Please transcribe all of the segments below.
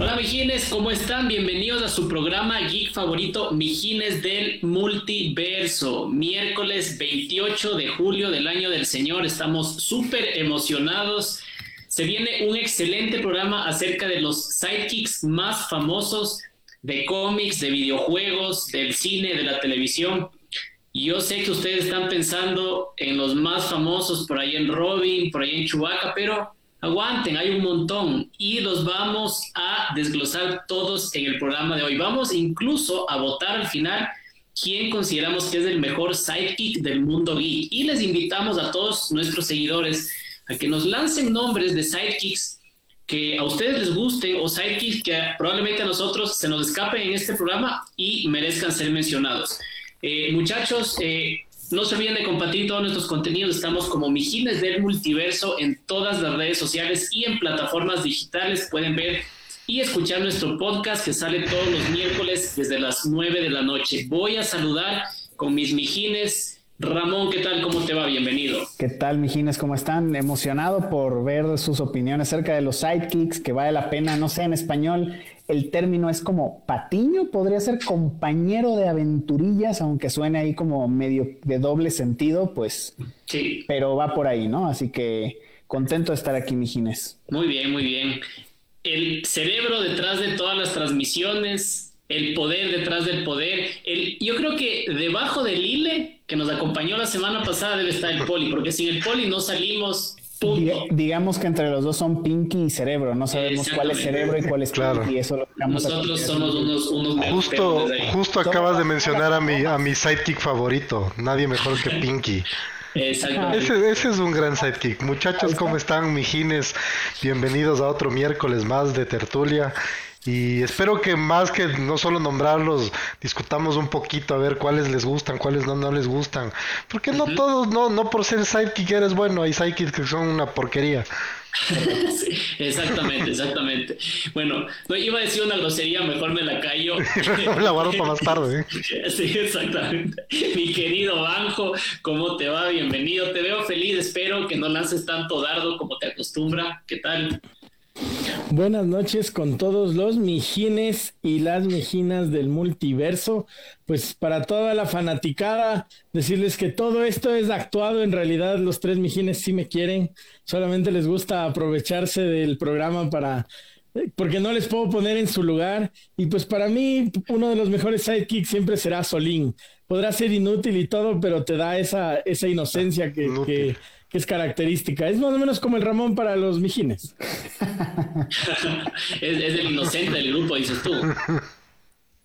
Hola Mijines, ¿cómo están? Bienvenidos a su programa geek favorito Mijines del Multiverso. Miércoles 28 de julio del año del Señor. Estamos súper emocionados. Se viene un excelente programa acerca de los sidekicks más famosos de cómics, de videojuegos, del cine, de la televisión. Yo sé que ustedes están pensando en los más famosos, por ahí en Robin, por ahí en Chewbacca, pero Aguanten, hay un montón y los vamos a desglosar todos en el programa de hoy. Vamos incluso a votar al final quién consideramos que es el mejor sidekick del mundo geek. Y les invitamos a todos nuestros seguidores a que nos lancen nombres de sidekicks que a ustedes les gusten o sidekicks que probablemente a nosotros se nos escapen en este programa y merezcan ser mencionados. Eh, muchachos, eh, no se olviden de compartir todos nuestros contenidos. Estamos como Mijines del Multiverso en todas las redes sociales y en plataformas digitales. Pueden ver y escuchar nuestro podcast que sale todos los miércoles desde las 9 de la noche. Voy a saludar con mis Mijines. Ramón, ¿qué tal? ¿Cómo te va? Bienvenido. ¿Qué tal, Mijines? ¿Cómo están? Emocionado por ver sus opiniones acerca de los sidekicks, que vale la pena, no sé, en español el término es como patiño, podría ser compañero de aventurillas, aunque suene ahí como medio de doble sentido, pues sí. Pero va por ahí, ¿no? Así que contento de estar aquí, Mijines. Muy bien, muy bien. El cerebro detrás de todas las transmisiones, el poder detrás del poder. El, yo creo que debajo del ILE que nos acompañó la semana pasada debe estar el poli, porque sin el poli no salimos digamos que entre los dos son Pinky y Cerebro, no sabemos cuál es Cerebro y cuál es claro. Pinky. Eso lo Nosotros somos unos, unos Justo, justo acabas de mencionar a mi, a mi sidekick favorito, nadie mejor que Pinky. Ese, ese, es un gran sidekick. Muchachos, ¿cómo están, mijines? Bienvenidos a otro miércoles más de tertulia. Y espero que más que no solo nombrarlos, discutamos un poquito a ver cuáles les gustan, cuáles no, no les gustan. Porque no todos, no, no por ser sidekick eres bueno, hay sidekicks que son una porquería. exactamente, exactamente. Bueno, no iba a decir una grosería, mejor me la callo. la guardo para más tarde. ¿eh? Sí, exactamente. Mi querido Banjo, ¿cómo te va? Bienvenido. Te veo feliz, espero que no lances tanto dardo como te acostumbra. ¿Qué tal? Buenas noches con todos los mijines y las mijinas del multiverso. Pues para toda la fanaticada, decirles que todo esto es actuado. En realidad, los tres mijines sí me quieren. Solamente les gusta aprovecharse del programa para. Eh, porque no les puedo poner en su lugar. Y pues para mí, uno de los mejores sidekicks siempre será Solín. Podrá ser inútil y todo, pero te da esa, esa inocencia que, que que es característica. Es más o menos como el Ramón para los mijines. es, el inocente del grupo, dices tú.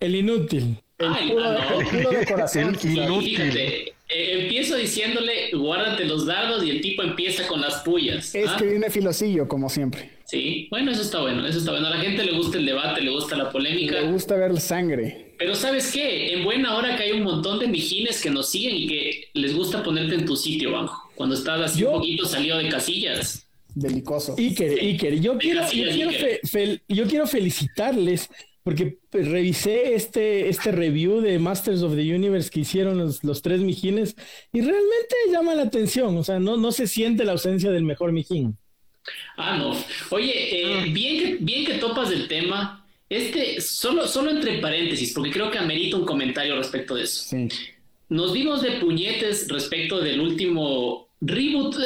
El inútil. El, puro, de corazón. El inútil. Eh, empiezo diciéndole, guárdate los dardos y el tipo empieza con las pullas. Es ¿ah? que viene filosillo, como siempre. Sí, bueno, eso está bueno, eso está bueno. A la gente le gusta el debate, le gusta la polémica. Le gusta ver sangre. Pero ¿sabes qué? En buena hora que hay un montón de mijines que nos siguen y que les gusta ponerte en tu sitio, bajo cuando estás así un poquito salido de casillas. Delicoso. Iker, Iker, yo quiero, yo, quiero felicitarles porque revisé este, este review de Masters of the Universe que hicieron los, tres mijines y realmente llama la atención, o sea, no, no se siente la ausencia del mejor mijín. Ah, no. Oye, eh, ah. bien, que, bien que topas del tema. Este, solo, solo entre paréntesis, porque creo que amerita un comentario respecto de eso. Sí. Nos dimos de puñetes respecto del último reboot.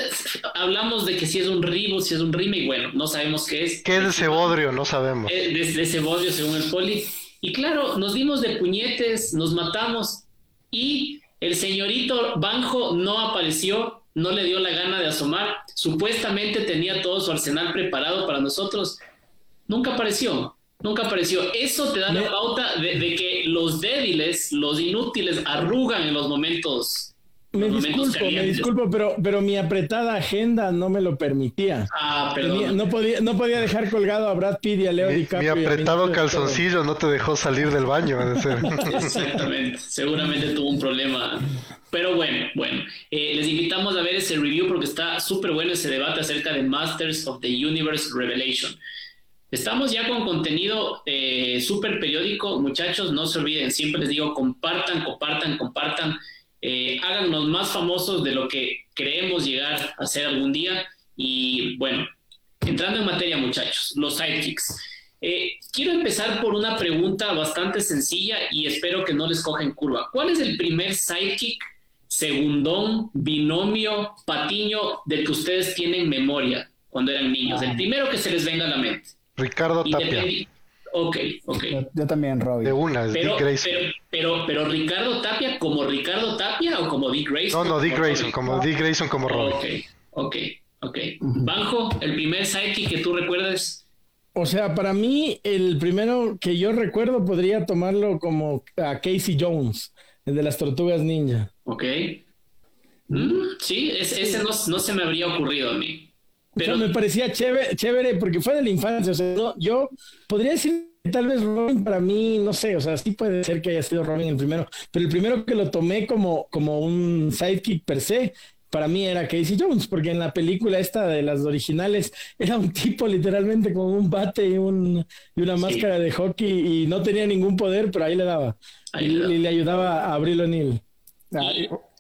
Hablamos de que si es un reboot, si es un remake, bueno, no sabemos qué es. ¿Qué es de ese bodrio? No sabemos. Eh, de, de ese bodrio, según el poli. Y claro, nos dimos de puñetes, nos matamos y el señorito Banjo no apareció, no le dio la gana de asomar. Supuestamente tenía todo su arsenal preparado para nosotros. Nunca apareció. Nunca apareció. Eso te da la pauta de, que los débiles, los inútiles, arrugan en los momentos. Me disculpo, me disculpo, pero, pero mi apretada agenda no me lo permitía. Ah, perdón. no, podía, no podía dejar colgado a Brad Pitt y a Leo DiCaprio. Mi apretado calzoncillo no te dejó salir del baño. Exactamente. Seguramente tuvo un problema. Pero bueno, bueno. Eh, les invitamos a ver ese review porque está súper bueno ese debate acerca de Masters of the Universe Revelation. Estamos ya con contenido eh, súper periódico, muchachos, no se olviden, siempre les digo, compartan, compartan, compartan, eh, háganos más famosos de lo que creemos llegar a ser algún día. Y bueno, entrando en materia, muchachos, los sidekicks. Eh, quiero empezar por una pregunta bastante sencilla y espero que no les cogen curva. ¿Cuál es el primer sidekick, segundón, binomio, patiño del que ustedes tienen memoria cuando eran niños? El primero que se les venga a la mente. Ricardo Tapia. Ok, ok. Yo, también, Robbie. De una, pero, Dick Grayson. Pero, pero, Ricardo Tapia como Ricardo Tapia o como Dick Grayson? No, no, Dick Grayson, como Dick Grayson como Robbie. Ok, ok, ok. Banjo, el primer sidekick que tú recuerdes. O sea, para mí, el primero que yo recuerdo podría tomarlo como a Casey Jones, el de las tortugas ninja. Ok. Mm, sí, ese no, no se me habría ocurrido a mí. Pero me parecía chévere, chévere porque fue de la infancia. O sea, yo podría decir que tal vez Robin para mí, no sé, o sea, sí puede ser que haya sido Robin el primero, pero el primero que lo tomé como, como un sidekick per se, para mí era Casey Jones, porque en la película esta de las originales era un tipo literalmente con un bate y, un, y una máscara de hockey y no tenía ningún poder, pero ahí le daba. y, le ayudaba a Abril O'Neill. Ah,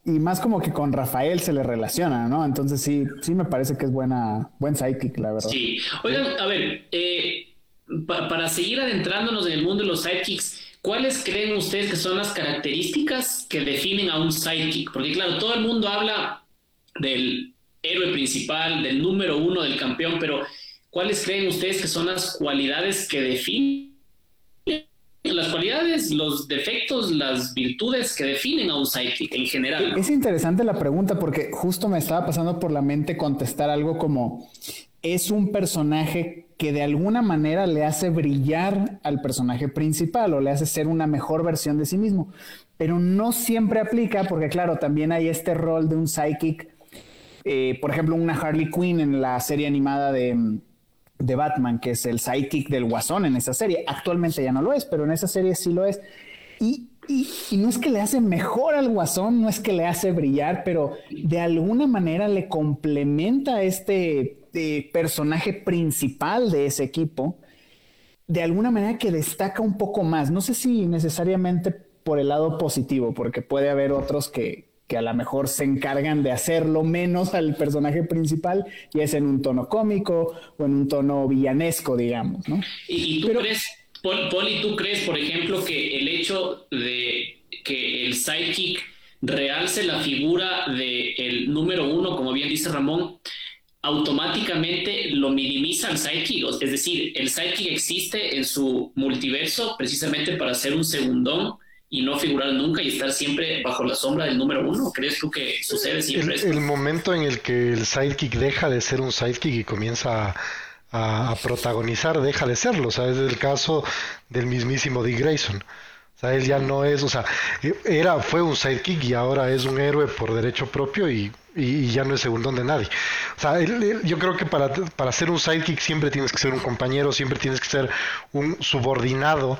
y más como que con Rafael se le relaciona, ¿no? Entonces sí, sí me parece que es buena, buen sidekick, la verdad. Sí. Oigan, a ver, eh, para seguir adentrándonos en el mundo de los sidekicks, ¿cuáles creen ustedes que son las características que definen a un sidekick? Porque claro, todo el mundo habla del héroe principal, del número uno, del campeón, pero ¿cuáles creen ustedes que son las cualidades que definen las cualidades, los defectos, las virtudes que definen a un sidekick en general. Es interesante la pregunta porque justo me estaba pasando por la mente contestar algo como es un personaje que de alguna manera le hace brillar al personaje principal o le hace ser una mejor versión de sí mismo. Pero no siempre aplica porque claro, también hay este rol de un psychic, eh, por ejemplo, una Harley Quinn en la serie animada de de Batman, que es el sidekick del Guasón en esa serie. Actualmente ya no lo es, pero en esa serie sí lo es. Y, no es que le hace mejor al Guasón, no es que le hace brillar, pero de alguna manera le complementa a este eh, personaje principal de ese equipo, de alguna manera que destaca un poco más. No sé si necesariamente por el lado positivo, porque puede haber otros que, que a lo mejor se encargan de hacerlo menos al personaje principal, y es en un tono cómico o en un tono villanesco, digamos, ¿no? ¿Y, tú crees, Poli, tú crees, por ejemplo, que el hecho de que el sidekick realce la figura del número uno, como bien dice Ramón, automáticamente lo minimiza al sidekick? Es decir, el sidekick existe en su multiverso precisamente para ser un segundón y no figurar nunca y estar siempre bajo la sombra del número uno? ¿Crees tú que sucede siempre el, El momento en el que el sidekick deja de ser un sidekick y comienza a, protagonizar, deja de serlo. O sea, es el caso del mismísimo Dick Grayson. O sea, él ya no es, o sea, era, fue un sidekick y ahora es un héroe por derecho propio y, y, ya no es segundón de nadie. O sea, yo creo que para, para ser un sidekick siempre tienes que ser un compañero, siempre tienes que ser un subordinado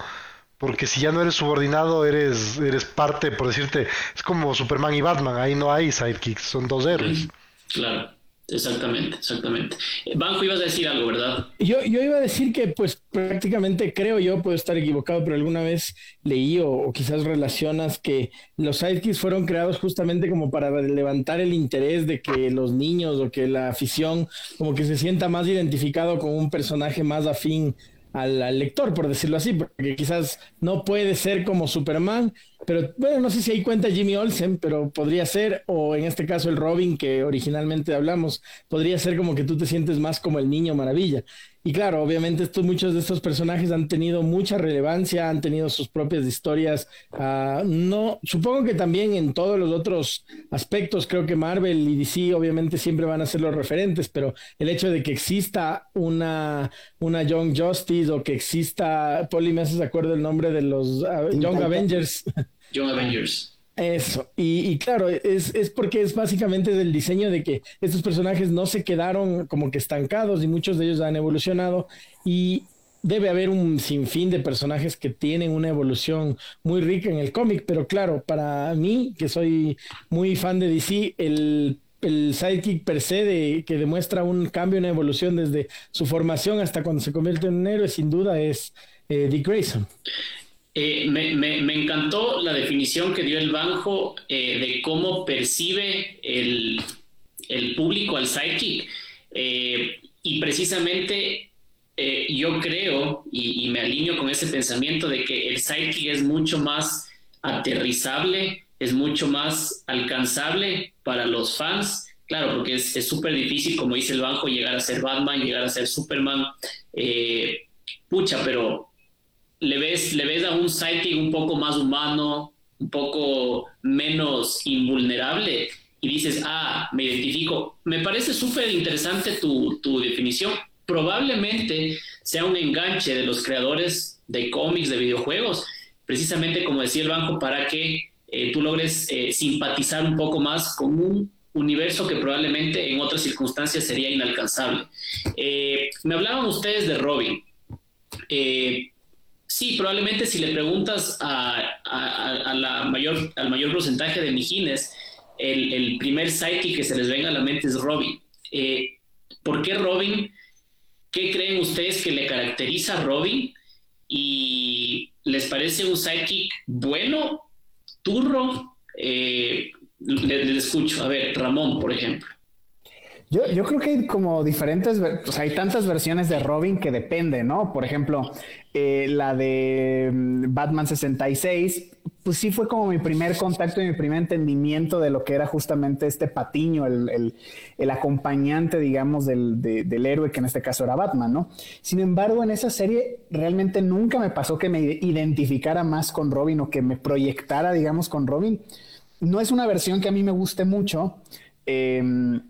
porque si ya no eres subordinado, eres, eres parte, por decirte, es como Superman y Batman, ahí no hay sidekicks, son dos héroes. Claro, exactamente, exactamente. Banco, ibas a decir algo, ¿verdad? Yo, yo iba a decir que pues prácticamente creo yo, puedo estar equivocado, pero alguna vez leí o, o quizás relacionas que los sidekicks fueron creados justamente como para levantar el interés de que los niños o que la afición como que se sienta más identificado con un personaje más afín al, lector, por decirlo así, porque quizás no puede ser como Superman, pero bueno, no sé si ahí cuenta Jimmy Olsen, pero podría ser, o en este caso el Robin que originalmente hablamos, podría ser como que tú te sientes más como el niño maravilla. Y claro, obviamente estos, muchos de estos personajes han tenido mucha relevancia, han tenido sus propias historias. Uh, no, supongo que también en todos los otros aspectos, creo que Marvel y DC obviamente siempre van a ser los referentes, pero el hecho de que exista una, una Young Justice o que exista, Poli, me haces acuerdo el nombre de los uh, Young Avengers. Young Avengers. Eso, y, claro, es, es, porque es básicamente del diseño de que estos personajes no se quedaron como que estancados y muchos de ellos han evolucionado y debe haber un sinfín de personajes que tienen una evolución muy rica en el cómic, pero claro, para mí, que soy muy fan de DC, el, el sidekick per se de, que demuestra un cambio, una evolución desde su formación hasta cuando se convierte en un héroe, sin duda es eh, Dick Grayson. Eh, me, encantó la definición que dio el Banjo eh, de cómo percibe el, público al psychic. Eh, y precisamente yo creo y, me alineo con ese pensamiento de que el sidekick es mucho más aterrizable, es mucho más alcanzable para los fans. Claro, porque es súper difícil, como dice el banco, llegar a ser Batman, llegar a ser Superman. Pucha, pero le ves, le ves a un sidekick un poco más humano, un poco menos invulnerable y dices, ah, me identifico. Me parece súper interesante tu, tu, definición. Probablemente sea un enganche de los creadores de cómics, de videojuegos, precisamente como decía el banco, para que eh, tú logres eh, simpatizar un poco más con un universo que probablemente en otras circunstancias sería inalcanzable. Eh, me hablaban ustedes de Robin. Sí, probablemente si le preguntas a, la mayor, al mayor porcentaje de mijines, el, primer sidekick que se les venga a la mente es Robin. Eh, ¿Por qué Robin? ¿Qué creen ustedes que le caracteriza a Robin? ¿Y les parece un sidekick bueno, turro? Eh, les, escucho. A ver, Ramón, por ejemplo. Yo, yo, creo que hay como diferentes, o sea, hay tantas versiones de Robin que depende, ¿no? Por ejemplo, eh, la de mm, Batman 66, pues sí fue como mi primer contacto y mi primer entendimiento de lo que era justamente este patiño, el, acompañante, digamos, del, del, héroe, que en este caso era Batman, ¿no? Sin embargo, en esa serie realmente nunca me pasó que me identificara más con Robin o que me proyectara, digamos, con Robin. No es una versión que a mí me guste mucho. Eh,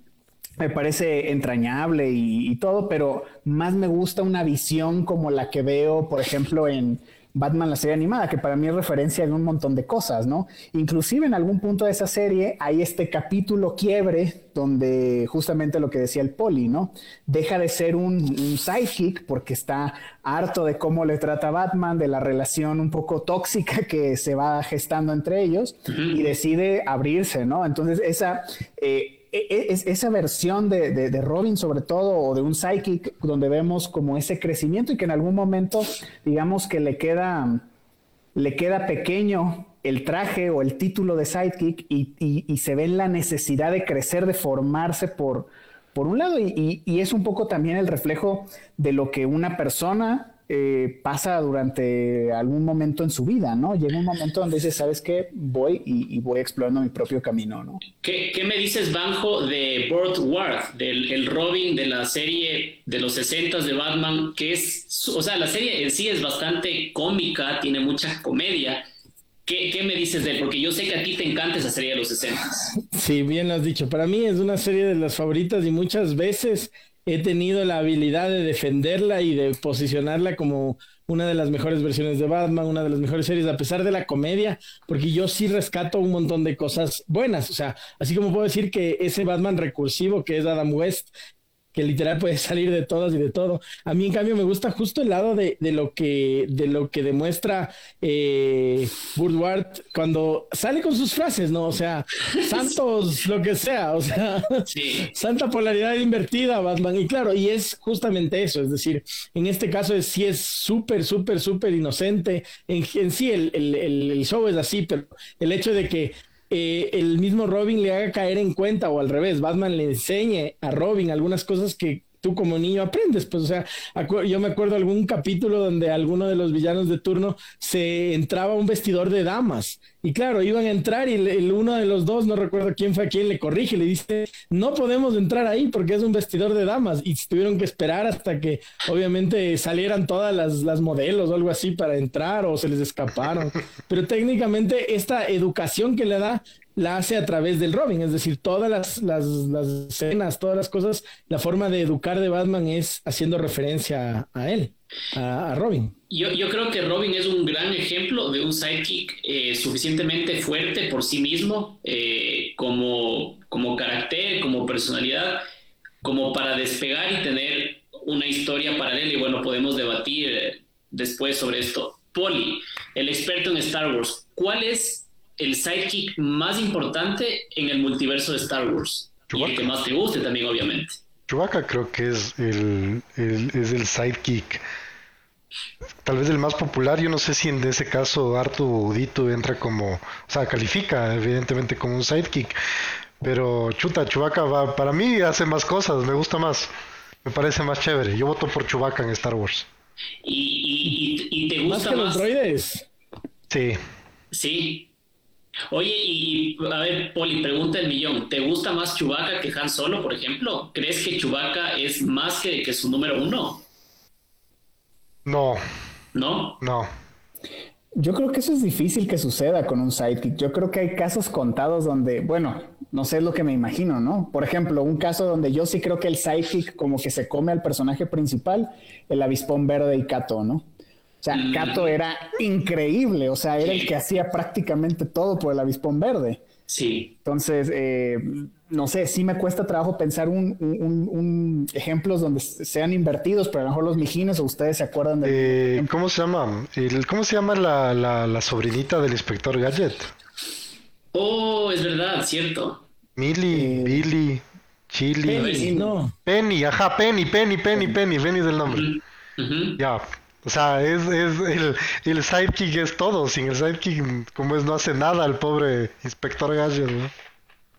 me parece entrañable y, todo, pero más me gusta una visión como la que veo, por ejemplo, en Batman la serie animada, que para mí es referencia de un montón de cosas, ¿no? Inclusive en algún punto de esa serie hay este capítulo quiebre donde justamente lo que decía el poli, ¿no? Deja de ser un, un sidekick porque está harto de cómo le trata Batman, de la relación un poco tóxica que se va gestando entre ellos y decide abrirse, ¿no? Entonces esa... Eh, es, esa versión de, Robin, sobre todo, o de un psychic, donde vemos como ese crecimiento y que en algún momento, digamos que le queda, le queda pequeño el traje o el título de sidekick y, se ve la necesidad de crecer, de formarse por, por un lado, y, y es un poco también el reflejo de lo que una persona eh, pasa durante algún momento en su vida, ¿no? Llega un momento donde dice, ¿sabes qué? Voy y, voy explorando mi propio camino, ¿no? ¿Qué, me dices, Banjo, de Burt Ward, del el Robin de la serie de los 60 de Batman, que es, o sea, la serie en sí es bastante cómica, tiene mucha comedia. ¿Qué, ¿Qué, me dices de él? Porque yo sé que a ti te encanta esa serie de los 60. Sí, bien lo has dicho. Para mí es una serie de las favoritas y muchas veces he tenido la habilidad de defenderla y de posicionarla como una de las mejores versiones de Batman, una de las mejores series, a pesar de la comedia, porque yo sí rescato un montón de cosas buenas. O sea, así como puedo decir que ese Batman recursivo que es Adam West que literal puede salir de todas y de todo. A mí, en cambio, me gusta justo el lado de, lo, que, de lo que demuestra eh, cuando sale con sus frases, ¿no? O sea, santos, lo que sea, o sea, santa polaridad invertida, Batman. Y claro, y es justamente eso, es decir, en este caso es, sí es súper, súper, súper inocente. En, en sí, el, el, el show es así, pero el hecho de que eh, el mismo Robin le haga caer en cuenta o al revés, Batman le enseñe a Robin algunas cosas que tú como niño aprendes. Pues, o sea, yo me acuerdo algún capítulo donde alguno de los villanos de turno se entraba a un vestidor de damas. Y claro, iban a entrar y el, uno de los dos, no recuerdo quién fue quien le corrige, le dice, no podemos entrar ahí porque es un vestidor de damas. Y tuvieron que esperar hasta que obviamente salieran todas las, las modelos o algo así para entrar o se les escaparon. Pero técnicamente esta educación que le da la hace a través del Robin, es decir, todas las, las, escenas, todas las cosas, la forma de educar de Batman es haciendo referencia a, él, a, Robin. Yo, yo, creo que Robin es un gran ejemplo de un sidekick eh, suficientemente fuerte por sí mismo, eh, como, como carácter, como personalidad, como para despegar y tener una historia paralela. Y bueno, podemos debatir eh, después sobre esto. Poli, el experto en Star Wars, ¿cuál es el sidekick más importante en el multiverso de Star Wars. Y el que más te guste también, obviamente. Chewbacca creo que es el, es el sidekick. Tal vez el más popular, yo no sé si en ese caso Artu Udito entra como, o sea, califica evidentemente como un sidekick, pero chuta, Chewbacca va, para mí hace más cosas, me gusta más Me parece más chévere. Yo voto por Chewbacca en Star Wars. ¿Y, te gusta más? Que los droides? Sí. Sí. Oye, y, a ver, Poli, pregunta el millón. ¿Te gusta más Chewbacca que Han Solo, por ejemplo? ¿Crees que Chewbacca es más que, que su número uno? No. ¿No? No. Yo creo que eso es difícil que suceda con un sidekick. Yo creo que hay casos contados donde, bueno, no sé lo que me imagino, ¿no? Por ejemplo, un caso donde yo sí creo que el sidekick como que se come al personaje principal, el avispón verde y Kato, ¿no? O sea, mm. Kato era increíble, o sea, era el que hacía prácticamente todo por el avispón verde. Sí. Entonces, eh, no sé, sí me cuesta trabajo pensar un, ejemplos donde sean invertidos, pero a lo mejor los mijines o ustedes se acuerdan de... Eh, ¿Cómo se llama? ¿Cómo se llama la, la, sobrinita del inspector Gadget? Oh, es verdad, cierto. Millie, eh, Billy, Chili. Penny, no. Penny, ajá, Penny, Penny, Penny, Penny, Penny del nombre. Ya, o sea, es, es el, el sidekick es todo. Sin el sidekick, como es, no hace nada el pobre inspector Gadget, ¿no?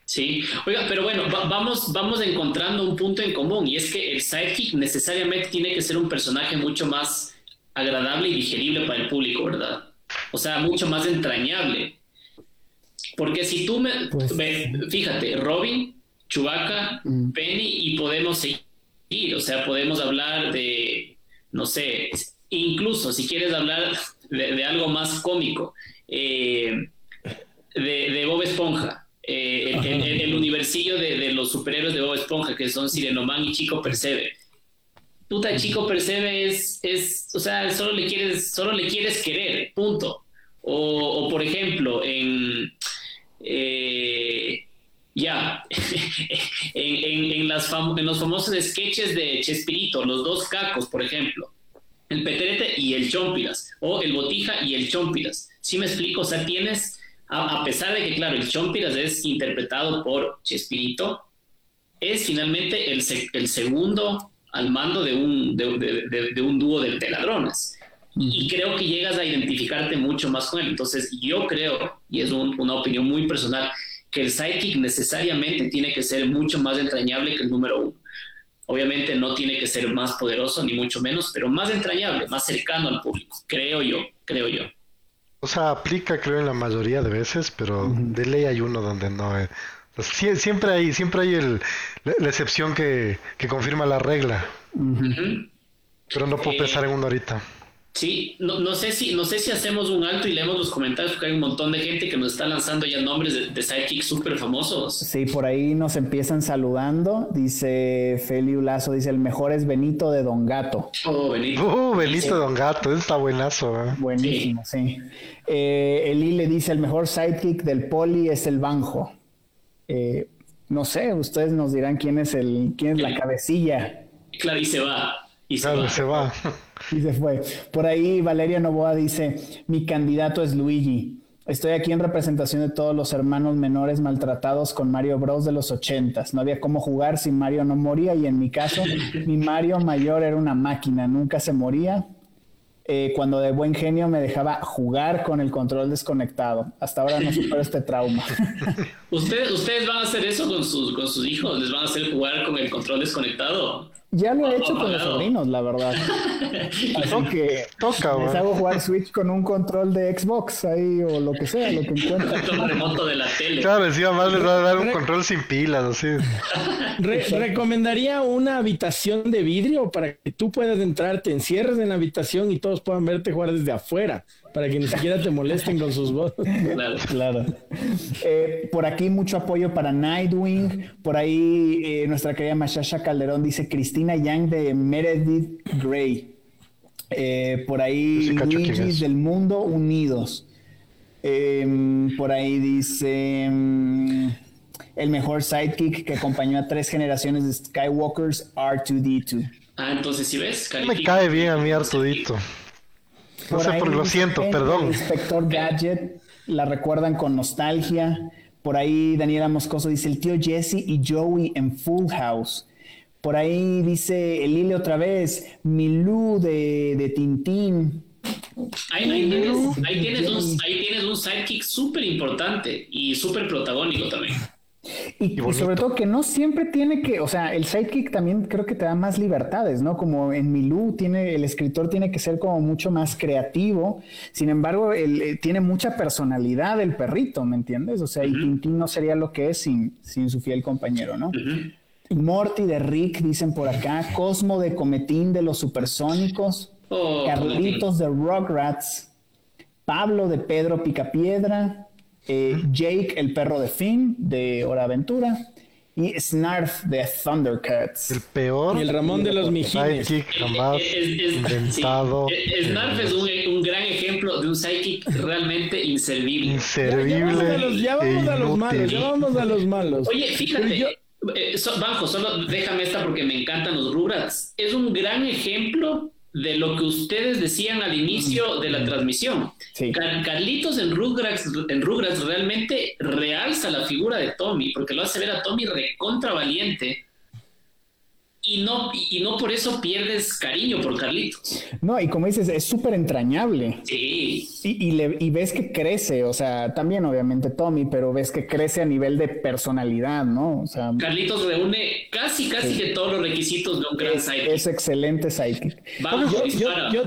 Sí, oiga, pero bueno, vamos, vamos encontrando un punto en común y es que el sidekick necesariamente tiene que ser un personaje mucho más agradable y digerible para el público, ¿verdad? O sea, mucho más entrañable. Porque si tú me... Pues fíjate, Robin, Chewbacca, mm. Penny y podemos seguir, o sea, podemos hablar de, no sé, incluso si quieres hablar de, algo más cómico, eh, de Bob Esponja eh, el, universillo de, los superhéroes de Bob Esponja, que son Sirenoman y Chico Percebe. Puta, Chico Percebe es, es, o sea, solo le quieres, solo le quieres querer, punto. O, por ejemplo, en, eh, ya, en, en los famosos sketches de Chespirito, los dos cacos, por ejemplo, el Peterete y el Chompiras, o el Botija y el Chompiras. ¿Sí me explico? O sea, tienes a, pesar de que, claro, el Chompiras es interpretado por Chespirito, es finalmente el, el segundo al mando de un, de, un dúo de, ladrones. Y creo que llegas a identificarte mucho más con él. Entonces, yo creo, y es una opinión muy personal, que el sidekick necesariamente tiene que ser mucho más entrañable que el número uno. Obviamente no tiene que ser más poderoso, ni mucho menos, pero más entrañable, más cercano al público, creo yo, creo yo. O sea, aplica creo en la mayoría de veces, pero de ley hay uno donde no. Eh. siempre hay, siempre hay el, la, excepción que, confirma la regla. Pero no puedo pensar en uno ahorita. Sí, no, no, sé si, no sé si hacemos un alto y leemos los comentarios porque hay un montón de gente que nos está lanzando ya nombres de, de sidekicks súper famosos. Sí, por ahí nos empiezan saludando. Dice Feliu Lazo, dice el mejor es Benito de Don Gato. Oh, Benito. Uh, Benito de Don Gato, está buenazo. ¿eh? Buenísimo, sí. Eh, Eli le dice el mejor sidekick del poli es el Banjo. Eh, no sé, ustedes nos dirán quién es el, quién es la cabecilla. Claro, y se va. Y se va. se va. Y se fue. Por ahí Valeria Novoa dice, mi candidato es Luigi. Estoy aquí en representación de todos los hermanos menores maltratados con Mario Bros de los ochentas. No había cómo jugar si Mario no moría y en mi caso mi Mario mayor era una máquina, nunca se moría eh, cuando de buen genio me dejaba jugar con el control desconectado. Hasta ahora no supero este trauma. ¿Ustedes, ¿Ustedes van a hacer eso con sus, con sus hijos? ¿Les van a hacer jugar con el control desconectado? Ya lo he hecho con los sobrinos, la verdad. Así que toca, les hago jugar Switch con un control de Xbox ahí o lo que sea, lo que encuentren. remoto de la tele. Claro, decía más les va a dar un control sin pilas, así. recomendaría una habitación de vidrio para que tú puedas entrar, te encierres en la habitación y todos puedan verte jugar desde afuera para que ni siquiera te molesten con sus voces. Claro, claro. Eh, por aquí mucho apoyo para Nightwing. Por ahí eh, nuestra querida Mashasha Calderón dice Cristina Yang de Meredith Grey. Eh, por ahí Luigi del Mundo Unidos. Em, por ahí dice em, el mejor sidekick que acompañó a tres generaciones de Skywalkers R2D2. Ah, entonces si ves, me cae bien a mí Artudito. No sé, por lo siento, perdón. Inspector Gadget, la recuerdan con nostalgia. Por ahí Daniela Moscoso dice el tío Jesse y Joey en Full House. Por ahí dice Elile otra vez, Milú de, de Tintín. Ahí, tienes, un, ahí, tienes, un, sidekick súper importante y súper protagónico también. Y, sobre todo que no siempre tiene que, o sea, el sidekick también creo que te da más libertades, ¿no? Como en Milú tiene, el escritor tiene que ser como mucho más creativo. Sin embargo, él, eh, tiene mucha personalidad el perrito, ¿me entiendes? O sea, y Tintín no sería lo que es sin, sin su fiel compañero, ¿no? Morty de Rick, dicen por acá, Cosmo de Cometín de los Supersónicos, oh, Carlitos de Rockrats, Pablo de Pedro Picapiedra, eh, Jake, el perro de Finn, de Hora Aventura, y Snarf de Thundercats. El peor. Y el Ramón de los Mijines. jamás inventado. Snarf es un, gran ejemplo de un psychic realmente inservible. Inservible. Ya, vamos a los, malos, ya vamos a los malos. Oye, fíjate. Eh, bajo, solo déjame esta porque me encantan los Rugrats. Es un gran ejemplo de lo que ustedes decían al inicio de la transmisión. Carlitos en Rugrats, en Rugrats realmente realza la figura de Tommy, porque lo hace ver a Tommy recontra valiente y no, y no por eso pierdes cariño por Carlitos. No, y como dices, es súper entrañable. Sí. Y, le, y, ves que crece, o sea, también obviamente Tommy, pero ves que crece a nivel de personalidad, ¿no? O sea, Carlitos reúne casi, casi que todos los requisitos de un gran sidekick. Es excelente sidekick. Vamos, yo, yo,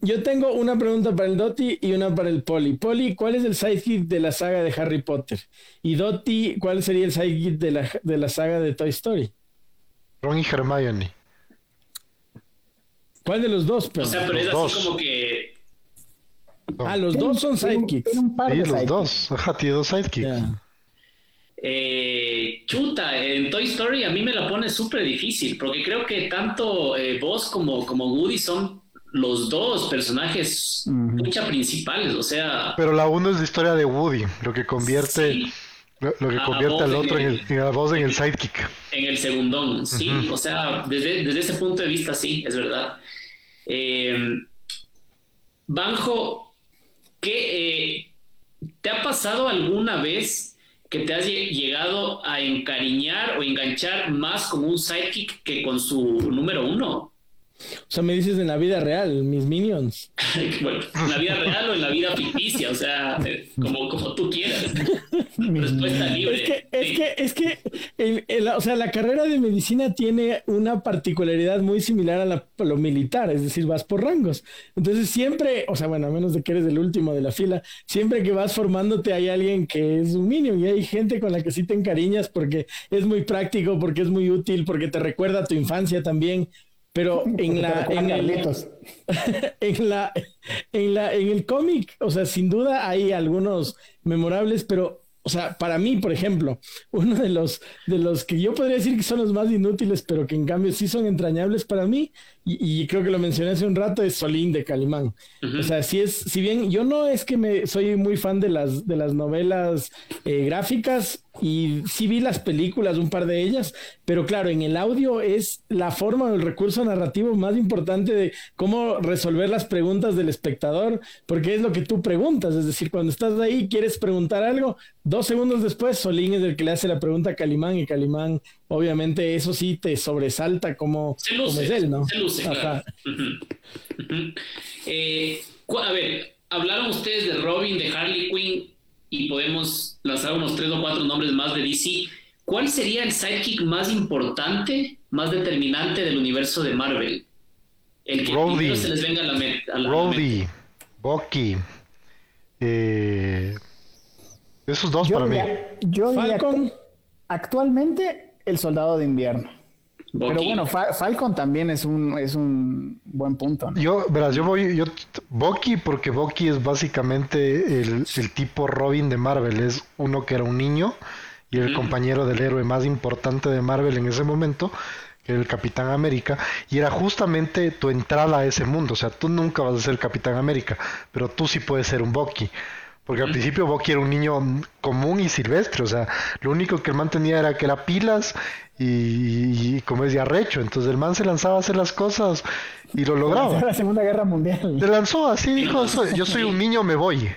yo, tengo una pregunta para el Doty y una para el Poli. Poli, ¿cuál es el sidekick de la saga de Harry Potter? Y Doty, ¿cuál sería el sidekick de la, de la saga de Toy Story? Ron y Hermione. ¿Cuál de los dos? O sea, pero es así como que. Ah, los dos son sidekicks. Sí, los dos. Ajá, tiene dos sidekicks. Eh, chuta, en Toy Story a mí me la pone súper difícil, porque creo que tanto eh, vos como, como Woody son los dos personajes mucha principales, o sea... Pero la uno es la historia de Woody, lo que convierte... Lo, que convierte al otro en, el, en, la voz en, el sidekick. En el segundón, sí. O sea, desde, desde, ese punto de vista, sí, es verdad. Eh, Banjo, ¿qué, eh, ¿te ha pasado alguna vez que te has llegado a encariñar o enganchar más con un sidekick que con su número uno? O sea, me dices en la vida real, mis minions. bueno, en la vida real o en la vida ficticia, o sea, como, como tú quieras. Respuesta libre. Es que, es que, es que o sea, la carrera de medicina tiene una particularidad muy similar a, lo militar, es decir, vas por rangos. Entonces siempre, o sea, bueno, a menos de que eres el último de la fila, siempre que vas formándote hay alguien que es un minion y hay gente con la que sí te encariñas porque es muy práctico, porque es muy útil, porque te recuerda tu infancia también. Pero en la, en el, en la, en la, en el cómic, o sea, sin duda hay algunos memorables, pero, o sea, para mí, por ejemplo, uno de los, de los que yo podría decir que son los más inútiles, pero que en cambio sí son entrañables para mí, y, creo que lo mencioné hace un rato, es Solín de Calimán. O sea, si es, si bien yo no es que me soy muy fan de las, de las novelas eh, gráficas, y sí vi las películas, un par de ellas, pero claro, en el audio es la forma o el recurso narrativo más importante de cómo resolver las preguntas del espectador, porque es lo que tú preguntas, es decir, cuando estás ahí, quieres preguntar algo, dos segundos después, Solín es el que le hace la pregunta a Calimán y Calimán, obviamente, eso sí te sobresalta como, es él, ¿no? Se luce, eh, a ver, hablaron ustedes de Robin, de Harley Quinn y podemos lanzar unos tres o cuatro nombres más de DC. ¿Cuál sería el sidekick más importante, más determinante del universo de Marvel? El que se les venga a la, mente. Bucky. Eh, esos dos para mí. Yo Falcon. actualmente el soldado de invierno. Pero bueno, Falcon también es un, es un buen punto. Yo, verás, yo voy, yo, Bucky, porque Bucky es básicamente el, tipo Robin de Marvel, es uno que era un niño y el compañero del héroe más importante de Marvel en ese momento, que era el Capitán América, y era justamente tu entrada a ese mundo, o sea, tú nunca vas a ser Capitán América, pero tú sí puedes ser un Bucky. Porque al principio Bucky era un niño común y silvestre, o sea, lo único que el man tenía era que era pilas y, como es de arrecho. Entonces el man se lanzaba a hacer las cosas y lo lograba. La Segunda Guerra Mundial. Se lanzó así, dijo, yo soy un niño, me voy.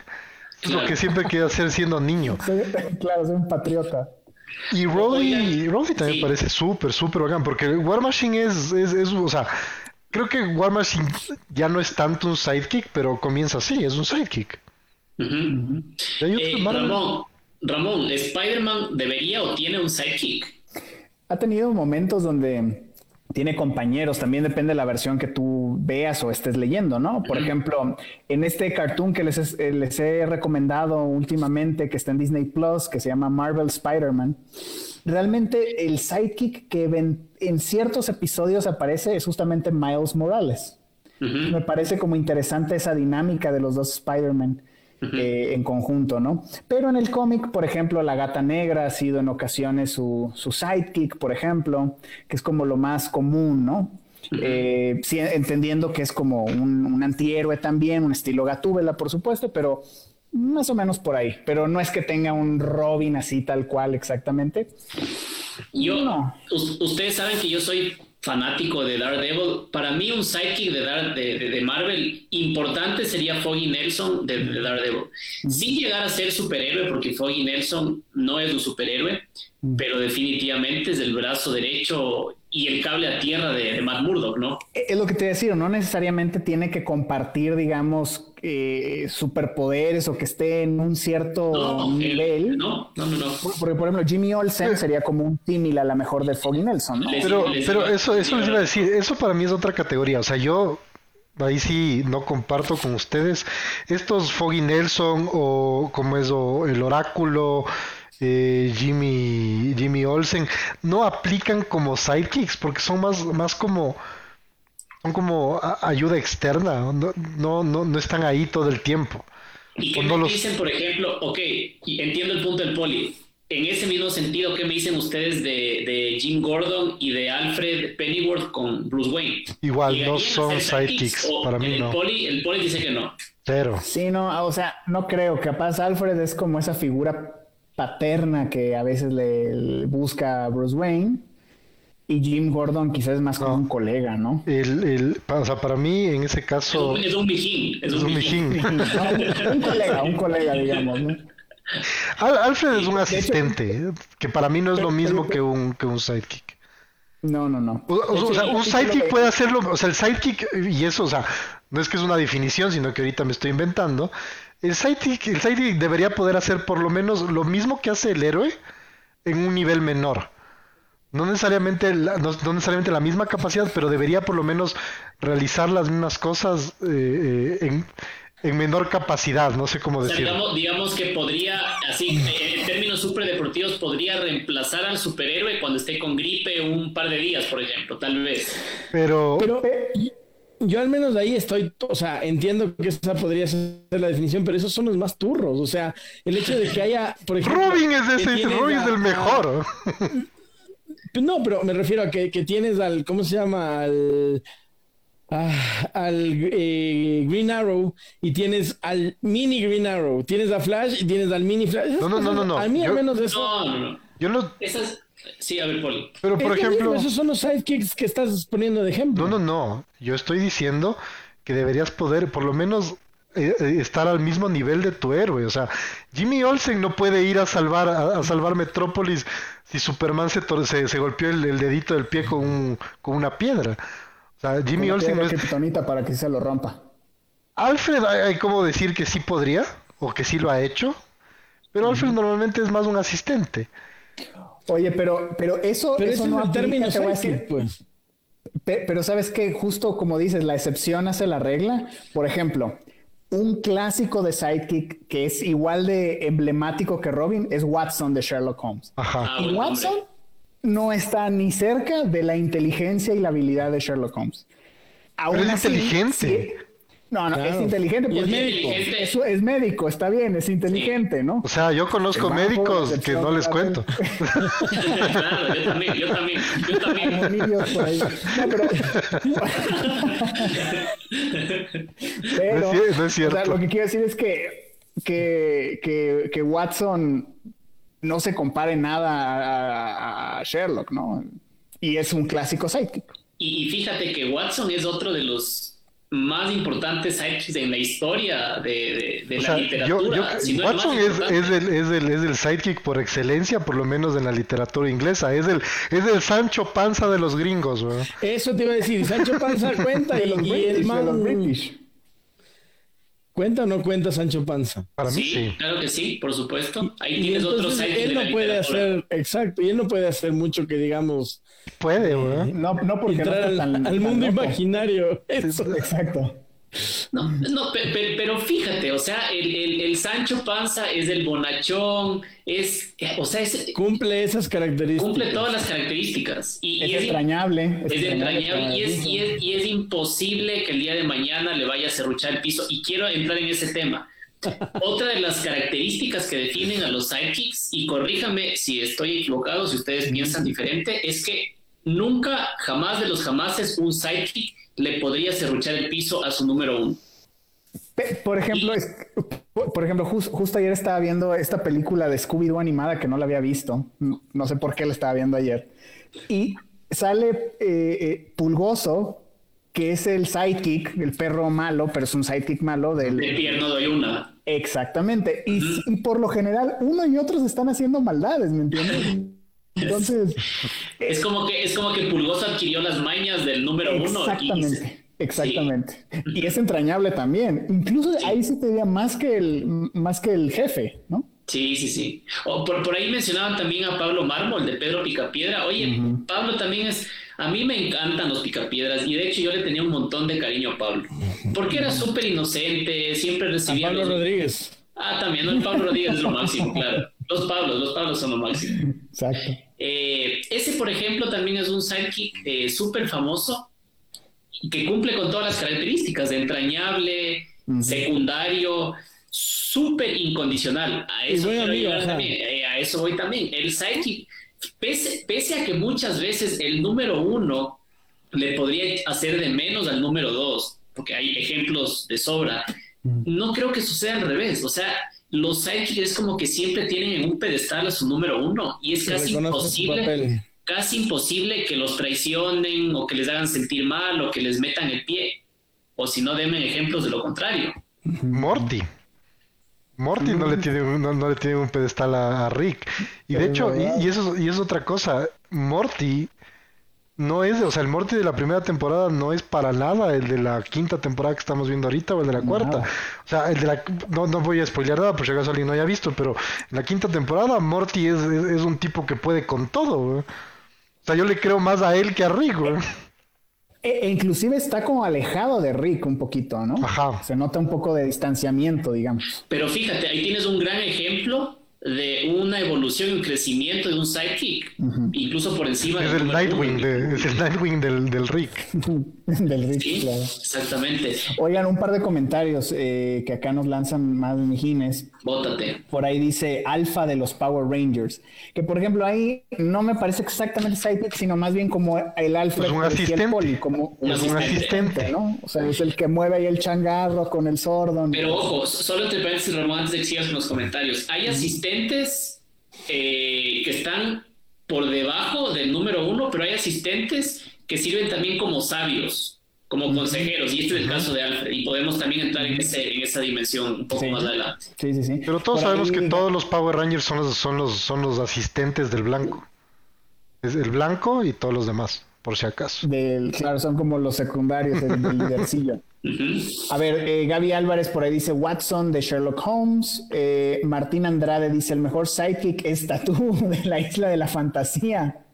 Es lo que siempre quiero hacer siendo niño. claro, soy un patriota. Y Roddy, también parece súper, súper bacán, porque War Machine es, es, es, o sea, creo que War Machine ya no es tanto un sidekick, pero comienza así, es un sidekick. Uh Ramón, ¿Spider-Man debería o tiene un sidekick? Ha tenido momentos donde tiene compañeros, también depende de la versión que tú veas o estés leyendo, ¿no? Por ejemplo, en este cartoon que les, eh, les he recomendado últimamente, que está en Disney Plus, que se llama Marvel Spider-Man, realmente el sidekick que en ciertos episodios aparece es justamente Miles Morales. Me parece como interesante esa dinámica de los dos Spider-Man. Eh, en conjunto, ¿no? Pero en el cómic, por ejemplo, la gata negra ha sido en ocasiones su, sidekick, por ejemplo, que es como lo más común, ¿no? Eh, entendiendo que es como un, antihéroe también, un estilo gatúbela, por supuesto, pero más o menos por ahí. Pero no es que tenga un Robin así tal cual exactamente. Yo, no. Ustedes saben que yo soy fanático de Daredevil, para mí un sidekick de, de, Marvel importante sería Foggy Nelson de, Daredevil. Sin llegar a ser superhéroe, porque Foggy Nelson no es un superhéroe, pero definitivamente es el brazo derecho y el cable a tierra de, Matt Murdock, ¿no? Es lo que te decía, no necesariamente tiene que compartir, digamos, eh, superpoderes o que esté en un cierto nivel. no, no, no, Porque, por ejemplo, Jimmy Olsen sería como un tímil a la mejor de Foggy Nelson, ¿no? Pero, pero eso, eso les iba a decir, eso para mí es otra categoría. O sea, yo ahí sí no comparto con ustedes estos Foggy Nelson o como es el oráculo eh, Jimmy, Jimmy Olsen, no aplican como sidekicks porque son más, más como son como ayuda externa, no, no, no, están ahí todo el tiempo. ¿Y qué me dicen, por ejemplo, ok, entiendo el punto del poli, en ese mismo sentido, ¿qué me dicen ustedes de, Jim Gordon y de Alfred Pennyworth con Bruce Wayne? Igual, no son sidekicks, para mí el no. Poli, el poli dice que no. Pero. Sí, no, o sea, no creo. Capaz Alfred es como esa figura paterna que a veces le, busca a Bruce Wayne. Y Jim Gordon quizás es más como un colega, ¿no? El, el, o sea, para mí en ese caso... Es un, mijín. Es, un, mijín. un colega, un colega, digamos, ¿no? Alfred es un asistente, que para mí no es lo mismo que un, que un sidekick. No, no, no. O, sea, un sidekick puede hacerlo, o sea, el sidekick, y eso, o sea, no es que es una definición, sino que ahorita me estoy inventando, el sidekick, el debería poder hacer por lo menos lo mismo que hace el héroe en un nivel menor. No necesariamente, la, no, necesariamente la misma capacidad, pero debería por lo menos realizar las mismas cosas eh, eh, en, menor capacidad, no sé cómo decirlo. digamos, que podría, así, en términos super deportivos, podría reemplazar al superhéroe cuando esté con gripe un par de días, por ejemplo, tal vez. Pero, pero yo al menos de ahí estoy, o sea, entiendo que esa podría ser la definición, pero esos son los más turros. O sea, el hecho de que haya, por ejemplo. Robin es ese, Robin es el mejor. no, pero me refiero a que, que, tienes al, ¿cómo se llama? Al. Ah, al eh, Green Arrow y tienes al mini Green Arrow, tienes a Flash y tienes al mini Flash. No, no, no, no. A mí al menos eso. No, no, Yo no. Esas Sí, a ver, Poli. Pero por ejemplo. esos son los sidekicks que estás poniendo de ejemplo. No, no, no. Yo estoy diciendo que deberías poder, por lo menos, eh, eh, estar al mismo nivel de tu héroe. O sea, Jimmy Olsen no puede ir a salvar, a, salvar Metrópolis si Superman se, se, golpeó el, dedito del pie con, con una piedra. O sea, Jimmy Olsen. No es... para que se lo rompa. Alfred, hay, como decir que sí podría, o que sí lo ha hecho. Pero Alfred normalmente es más un asistente. Oye, pero, pero eso, pero eso no es el término te voy a decir. Pues. Pero sabes que justo como dices, la excepción hace la regla. Por ejemplo, un clásico de Sidekick que es igual de emblemático que Robin es Watson de Sherlock Holmes. Ajá. Y Watson no está ni cerca de la inteligencia y la habilidad de Sherlock Holmes. Aún es inteligente. No, no, es inteligente. es médico. Es médico, está bien, es inteligente, ¿no? O sea, yo conozco médicos que no les cuento. claro, yo también, yo también, yo también. por ahí. No, pero... pero no, es, cierto. O sea, lo que quiero decir es que, que, que, que Watson no se compare nada a, a, Sherlock, ¿no? Y es un clásico sidekick. Y fíjate que Watson es otro de los más importantes sidekicks en la historia de, la literatura. Watson es, es, el, es, el, es, el, sidekick por excelencia, por lo menos en la literatura inglesa. Es el, es el Sancho Panza de los gringos. Eso te iba a decir. Sancho Panza cuenta y, el man... ¿Cuenta o no cuenta Sancho Panza? Para mí sí. Claro que sí, por supuesto. Ahí tienes otro Él no puede hacer, exacto, y él no puede hacer mucho que digamos. Puede, ¿verdad? no, no porque entrar al, mundo imaginario. Eso. Exacto. No, no pero, fíjate, o sea, el, Sancho Panza es el bonachón, es, o sea, es, cumple esas características. Cumple todas las características. Y, es, entrañable. Es, entrañable y es, y es, imposible que el día de mañana le vaya a cerruchar el piso. Y quiero entrar en ese tema. Otra de las características que definen a los sidekicks, y corríjame si estoy equivocado, si ustedes piensan diferente, es que nunca, jamás de los jamases, un sidekick le podría serruchar el piso a su número uno. Por ejemplo, por ejemplo, justo ayer estaba viendo esta película de Scooby-Doo animada que no la había visto. No sé por qué la estaba viendo ayer. Y sale eh, eh, Pulgoso, que es el sidekick, el perro malo, pero es un sidekick malo del... De pierno doy una. Exactamente. Y, y, por lo general, uno y otros están haciendo maldades, ¿me entiendes? Entonces. Es como que, es como que Pulgoso adquirió las mañas del número uno. Exactamente. Exactamente. Y es entrañable también. Incluso ahí se te diría más que el, más que el jefe, ¿no? Sí, sí, sí. O por, por ahí mencionaban también a Pablo Mármol de Pedro Picapiedra. Oye, Pablo también es. A mí me encantan los picapiedras y de hecho yo le tenía un montón de cariño a Pablo. Porque era súper inocente, siempre recibía. A Pablo Rodríguez. Ah, también, el Pablo Rodríguez es lo máximo, claro. Los Pablos, los Pablos son lo máximo. Exacto. Eh, ese, por ejemplo, también es un sidekick eh, súper famoso que cumple con todas las características de entrañable, secundario, súper incondicional. A eso, voy también, eh, a eso voy también. El sidekick, pese, pese a que muchas veces el número uno le podría hacer de menos al número dos, porque hay ejemplos de sobra, no creo que suceda al revés. O sea, los sidekicks es como que siempre tienen en un pedestal a su número uno y es casi imposible, casi imposible que los traicionen o que les hagan sentir mal o que les metan el pie. O si no, denme ejemplos de lo contrario. Morty. Morty no, le tiene, no, le tiene un pedestal a, Rick. Y de hecho, y, eso, y es otra cosa, Morty no es, o sea, el Morty de la primera temporada no es para nada el de la quinta temporada que estamos viendo ahorita o el de la cuarta. O sea, el de la, no, no voy a spoilear nada por si acaso alguien no haya visto, pero en la quinta temporada Morty es, es, un tipo que puede con todo. O sea, yo le creo más a él que a Rick. E, e, inclusive está como alejado de Rick un poquito, ¿no? Ajá. Se nota un poco de distanciamiento, digamos. Pero fíjate, ahí tienes un gran ejemplo de una evolución y un crecimiento de un sidekick, incluso por encima es el Nightwing, es el Nightwing del, del Rick. del Rick, claro. Exactamente. Oigan, un par de comentarios eh, que acá nos lanzan más mijines. Bótate. Por ahí dice Alfa de los Power Rangers, que por ejemplo ahí no me parece exactamente sidekick, sino más bien como el Alfa. Es un asistente. como es un asistente, ¿no? O sea, es el que mueve ahí el changarro con el sordo. Pero ojo, solo entre paréntesis, Ramón, antes de que sigas en los comentarios, hay asistentes asistentes eh, que están por debajo del número uno, pero hay asistentes que sirven también como sabios, como consejeros, y este es el caso de Alfred, y podemos también entrar en, ese, en esa dimensión un poco más adelante. Sí, sí, sí. Pero todos sabemos que todos los Power Rangers son los, son los, son los asistentes del blanco. Es el blanco y todos los demás, por si acaso. Del, claro, son como los secundarios A ver, eh, Gaby Álvarez por ahí dice Watson de Sherlock Holmes. Eh, Martín Andrade dice el mejor sidekick es Tatú de la isla de la fantasía.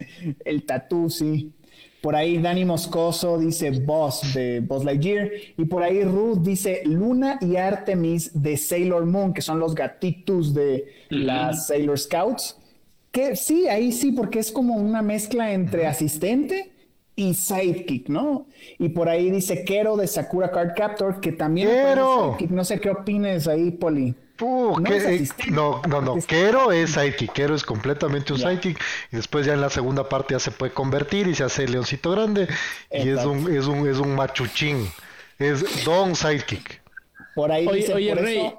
El Tatú, sí. Por ahí Dani Moscoso dice Boss de Boss Lightyear. Y por ahí Ruth dice Luna y Artemis de Sailor Moon, que son los gatitos de las Sailor Scouts. Que sí, ahí sí, porque es como una mezcla entre asistente y Sidekick, ¿no? Y por ahí dice Kero de Sakura Card Captor, que también Kero. No sé qué opines ahí, Poli. no, no, no, no, Kero es Sidekick, Kero es completamente un Sidekick. Y después ya en la segunda parte ya se puede convertir y se hace el leoncito grande. Y es un, es un, es un machuchín, es Don Sidekick. Por ahí dice, oye Rey,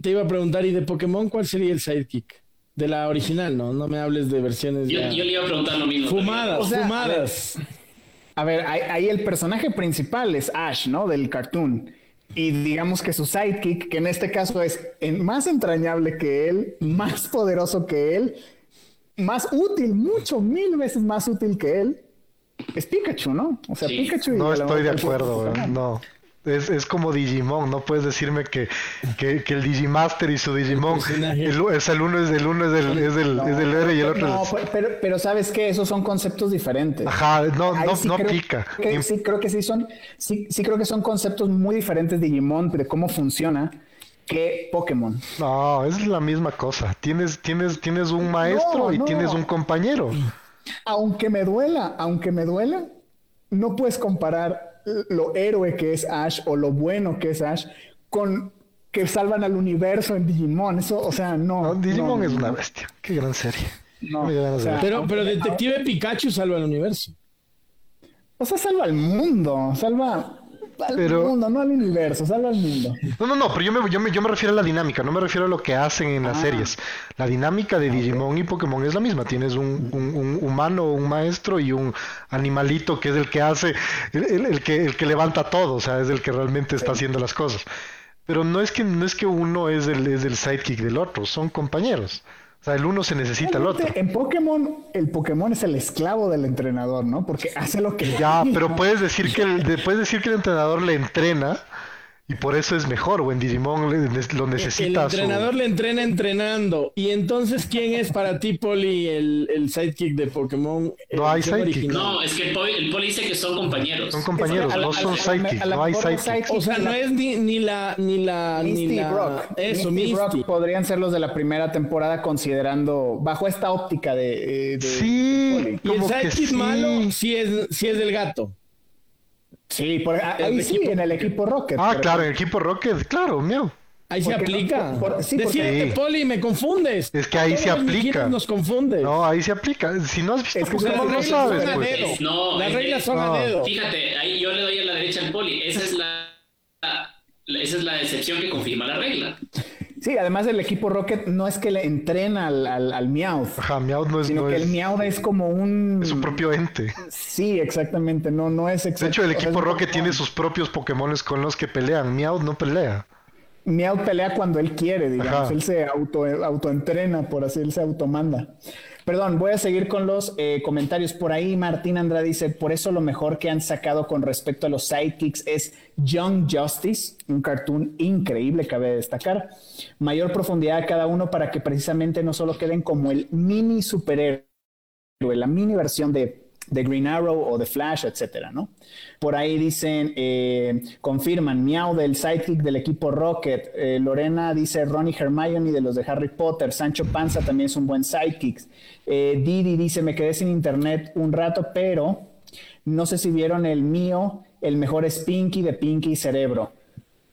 te iba a preguntar, ¿y de Pokémon cuál sería el Sidekick? De la original, ¿no? No me hables de versiones. Yo, yo le iba a preguntar lo mismo. Fumadas, fumadas. A ver, ahí, el personaje principal es Ash, ¿no? Del cartoon. Y digamos que su sidekick, que en este caso es más entrañable que él, más poderoso que él, más útil, mucho, mil veces más útil que él, es Pikachu, ¿no? O sea, Pikachu. No estoy de acuerdo, no. Es, es, como Digimon, no puedes decirme que, que, que el Digimaster y su Digimon, el, es el uno es del uno es del, es del, es del héroe y el otro no, pero, pero sabes que esos son conceptos diferentes. Ajá, no, no, no pica. sí, creo que sí son, sí, sí creo que son conceptos muy diferentes Digimon, de cómo funciona que Pokémon. No, es la misma cosa. Tienes, tienes, tienes un maestro y tienes un compañero. Aunque me duela, aunque me duela, no puedes comparar lo héroe que es Ash o lo bueno que es Ash con que salvan al universo en Digimon. Eso, o sea, no. Digimon es una bestia. Qué gran serie. pero, pero Detective Pikachu salva al universo. O sea, salva al mundo. Salva al mundo, no al universo, salva al mundo. No, no, no, pero yo me, yo, me, yo me refiero a la dinámica, no me refiero a lo que hacen en las ah. series. La dinámica de Digimon y Pokémon es la misma. Tienes un, un, humano, un maestro y un animalito que es el que hace, el, que, el que levanta todo, o sea, es el que realmente está haciendo las cosas. Pero no es que, no es que uno es el, es el sidekick del otro, son compañeros. O sea, el uno se necesita al otro. En Pokémon, el Pokémon es el esclavo del entrenador, ¿no? Porque hace lo que ya. pero puedes decir que el, puedes decir que el entrenador le entrena y por eso es mejor, o en Digimon lo necesita. El entrenador le entrena entrenando. Y entonces, ¿quién es para ti, Poli, el, el sidekick de Pokémon? No hay sidekick. No, es que el Poli, dice que son compañeros. Son compañeros, no son sidekicks. No hay sidekicks. O sea, no es ni, ni la. Ni la Misty ni la... Brock. Eso, Misty. Brock podrían ser los de la primera temporada, considerando. Bajo esta óptica de. de sí. y el sidekick malo sí es, sí es del gato. Sí, por, ahí sí, en el equipo Rocket. Ah, claro, en el equipo Rocket, claro, mío. Ahí se aplica. Por, sí, Poli, me confundes. Es que ahí se aplica. Nos confunde. No, ahí se aplica. Si no has visto es Pokémon, no sabes. Pues. No, las reglas son a dedo. Fíjate, ahí yo le doy a la derecha al Poli. Esa es la, esa es la decepción que confirma la regla. Sí, además el equipo Rocket no es que le entrena al, al, al Meowth. Ajá, Meowth no es. Sino que el Meowth es como un. Es su propio ente. Sí, exactamente. No, no es De hecho, el equipo Rocket tiene sus propios Pokémon con los que pelean. Meowth no pelea. Meowth pelea cuando él quiere, digamos. Él se auto, autoentrena, por así, él se automanda. Perdón, voy a seguir con los eh, comentarios. Por ahí Martín Andrade dice, por eso lo mejor que han sacado con respecto a los sidekicks es Young Justice, un cartoon increíble, cabe destacar. Mayor profundidad a cada uno para que precisamente no solo queden como el mini superhéroe, la mini versión de de Green Arrow o de Flash, etcétera, ¿no? Por ahí dicen, eh, confirman, Miau del sidekick del equipo Rocket, eh, Lorena dice Ronnie Hermione de los de Harry Potter, Sancho Panza también es un buen sidekick, eh, Didi dice, me quedé sin internet un rato, pero no sé si vieron el mío, el mejor es Pinky de Pinky Cerebro.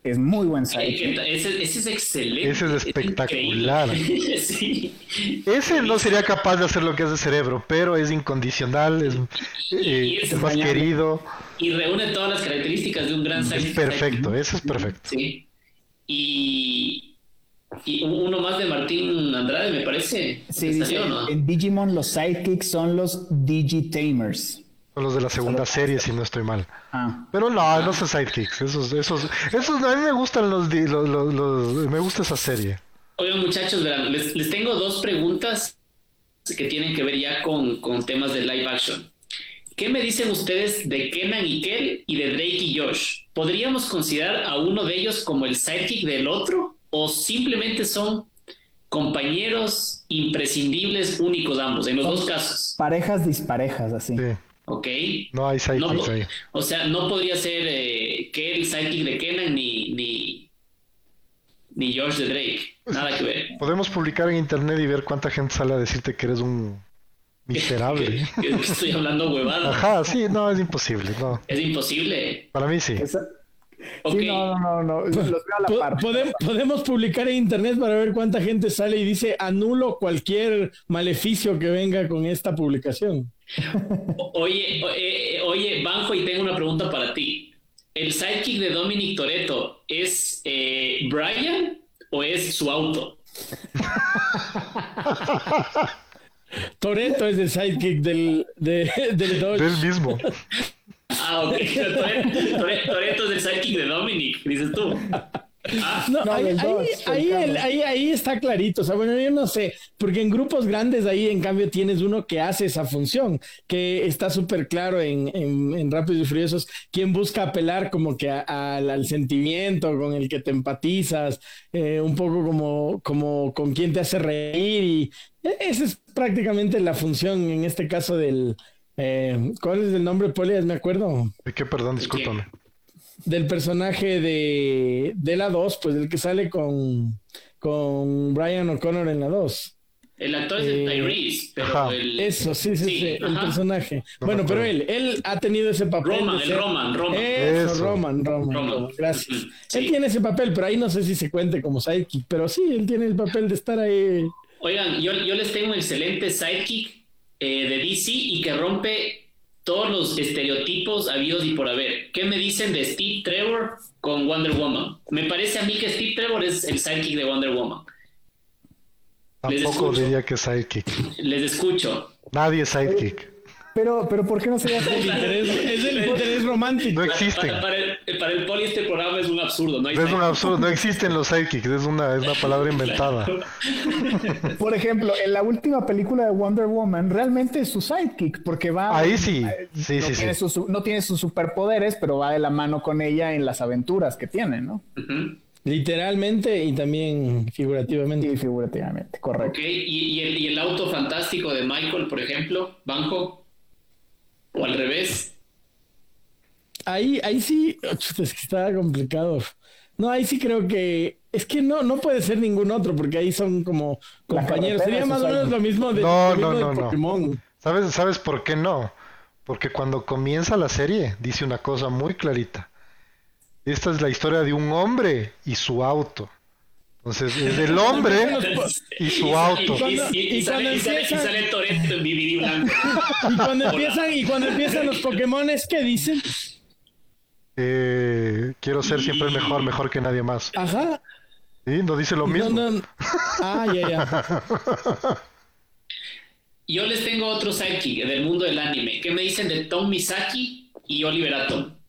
Es muy buen site. Ese, es excelente. Ese es espectacular. Ese no sería capaz de hacer lo que hace cerebro, pero es incondicional, es, eh, más querido. Y reúne todas las características de un gran site. Es perfecto, ese es perfecto. Sí. Y, y uno más de Martín Andrade, me parece. Sí, dice, en Digimon los sidekicks son los Digitamers. Son los de la segunda serie, si no estoy mal. Ah. Pero no, no son sidekicks. Esos, esos, esos, a mí me gustan los, los, los, me gusta esa serie. Oigan, muchachos, les, les, tengo dos preguntas que tienen que ver ya con, con, temas de live action. ¿Qué me dicen ustedes de Kenan y Kel y de Drake y Josh? ¿Podríamos considerar a uno de ellos como el sidekick del otro? ¿O simplemente son compañeros imprescindibles únicos ambos, en los dos casos? Parejas disparejas, así. Sí. ¿Ok? No hay sidekicks ahí. O sea, no podría ser eh, que el sidekick de Kenan ni, ni, ni George de Drake. Nada que ver. Podemos publicar en internet y ver cuánta gente sale a decirte que eres un miserable. Estoy hablando huevada. Ajá, sí, no, es imposible. No. Es imposible. Para mí sí. Sí, no, no, no, Los veo a la par. Podemos, publicar en internet para ver cuánta gente sale y dice anulo cualquier maleficio que venga con esta publicación. Oye, oye, oye, Banjo, y tengo una pregunta para ti. ¿El sidekick de Dominic Toretto es eh, Brian o es su auto? Toretto es el sidekick del, de, del Dodge. Del mismo. Ah, ok. Toretto es el sidekick de Dominic, dices tú. ahí, ahí, está clarito. O sea, bueno, yo no sé, porque en grupos grandes ahí, en cambio, tienes uno que hace esa función, que está súper claro en, en, Rápidos y Furiosos, quien busca apelar como que al sentimiento con el que te empatizas, eh, un poco como, como con quien te hace reír. Y e, esa es prácticamente la función en este caso del. Eh, ¿Cuál es el nombre, Polias? Me acuerdo. ¿De qué? Perdón, discúlpame del personaje de, de la 2, pues el que sale con, con Brian O'Connor en la 2. El actor es el eh, Tyrese, pero el... Eso, sí, sí, sí, el personaje. bueno, pero él, él ha tenido ese papel. Roman, el Roman, Roman. Eso, Roman, Roman, gracias. Él tiene ese papel, pero ahí no sé si se cuente como sidekick, pero sí, él tiene el papel de estar ahí. Oigan, yo, yo les tengo un excelente sidekick eh, de DC y que rompe todos los estereotipos habidos y por haber. ¿Qué me dicen de Steve Trevor con Wonder Woman? Me parece a mí que Steve Trevor es el sidekick de Wonder Woman. Tampoco diría que es sidekick. Les escucho. Nadie es sidekick. Pero, pero ¿por qué no sería es el interés, es el interés romántico? No existen. Para, el, poli este programa es un absurdo. No es un absurdo, no existen los sidekicks, es una, es una palabra inventada. Por ejemplo, en la última película de Wonder Woman, realmente es su sidekick, porque va... Ahí sí, sí, no sí. Tiene sí. no tiene sus superpoderes, pero va de la mano con ella en las aventuras que tiene, ¿no? Literalmente y también figurativamente. Y figurativamente, correcto. ¿Y, el, ¿Y, el, auto fantástico de Michael, por ejemplo, Banjo? O al revés. Ahí, ahí sí, es que está complicado. No, ahí sí creo que es que no, no puede ser ningún otro, porque ahí son como compañeros. Sería más o menos lo mismo de, no, no, no, Pokémon. ¿Sabes, ¿Sabes por qué no? Porque cuando comienza la serie dice una cosa muy clarita. Esta es la historia de un hombre y su auto. Entonces, es el hombre y su auto. Y, sale, Toreto en DVD blanco. Y cuando empiezan, y cuando empiezan los Pokémon, ¿qué dicen? Eh, quiero ser siempre el mejor, mejor que nadie más. Ajá. Sí, no dice lo mismo. Ah, ya, ya. Yo les tengo otro sidekick del mundo del anime. ¿Qué me dicen de Tom Misaki y Oliver Atom?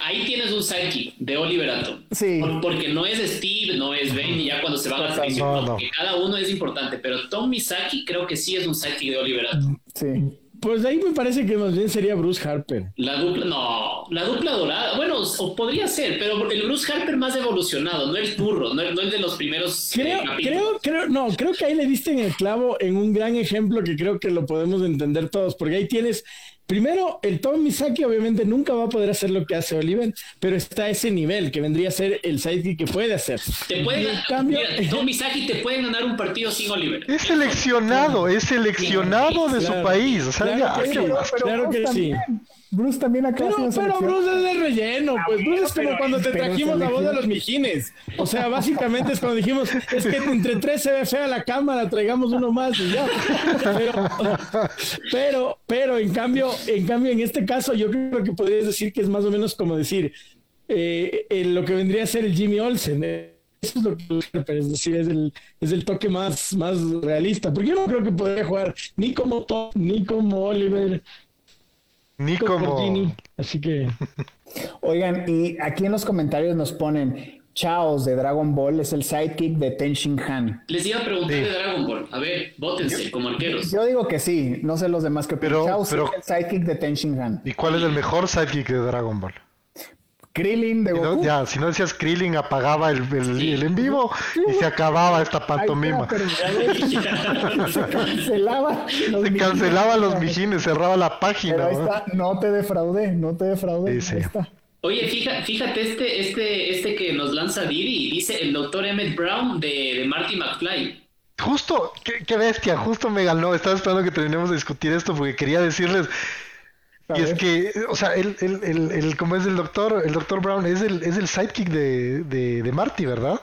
Ahí tienes un sidekick de Oliver Atom. Sí. porque no es Steve, no es Ben, ya cuando se van a la no, cada uno es importante, pero Tom Misaki creo que sí es un sidekick de Oliver Atom. Sí. Pues ahí me parece que más bien sería Bruce Harper. La dupla, no, la dupla dorada, bueno, o podría ser, pero el Bruce Harper más evolucionado, no el burro, no el, de los primeros. Eh, creo, creo, creo, no, creo que ahí le diste en el clavo en un gran ejemplo que creo que lo podemos entender todos, porque ahí tienes Primero, el Tom Misaki obviamente nunca va a poder hacer lo que hace Oliver, pero está a ese nivel que vendría a ser el sidekick que puede hacer. Te puede cambio, Tom Misaki te puede ganar un partido sin Oliver. Es seleccionado, es seleccionado de su país. claro que sí. Bruce también acá. Pero, pero Bruce es de relleno, pues Bruce es como cuando te trajimos la voz de los mijines. O sea, básicamente es cuando dijimos, es que entre tres se ve fea la cámara, traigamos uno más y ya. Pero, pero, en cambio, en cambio, en este caso, yo creo que podrías decir que es más o menos como decir eh, lo que vendría a ser el Jimmy Olsen. Eh. Eso es lo que es decir, es el, es el toque más, más realista. Porque yo no creo que podría jugar ni como Tom, ni como Oliver, ni como. así que. Oigan, y aquí en los comentarios nos ponen. Chaos de Dragon Ball es el sidekick de Ten Shin Han. Les iba a preguntar de Dragon Ball. A ver, votense como arqueros. Yo digo que sí, no sé los demás que pero, Chaos es el sidekick de Ten Shin Han. ¿Y cuál es el mejor sidekick de Dragon Ball? Krillin de Goku. ya, si no decías Krillin, apagaba el, el, en vivo y se acababa esta pantomima. se cancelaba los se cancelaban los mijines, cerraba la página. ahí está, ¿no? te defraudé, no te defraudé. Oye, fíjate, fíjate este, este, este que nos lanza Didi, dice el doctor Emmett Brown de, de Marty McFly. Justo, qué, qué bestia, justo me ganó. Estaba esperando que terminemos de discutir esto porque quería decirles y es que, o sea, el, el, el, el, como es el doctor, el doctor Brown es el, es el sidekick de, de, de Marty, ¿verdad?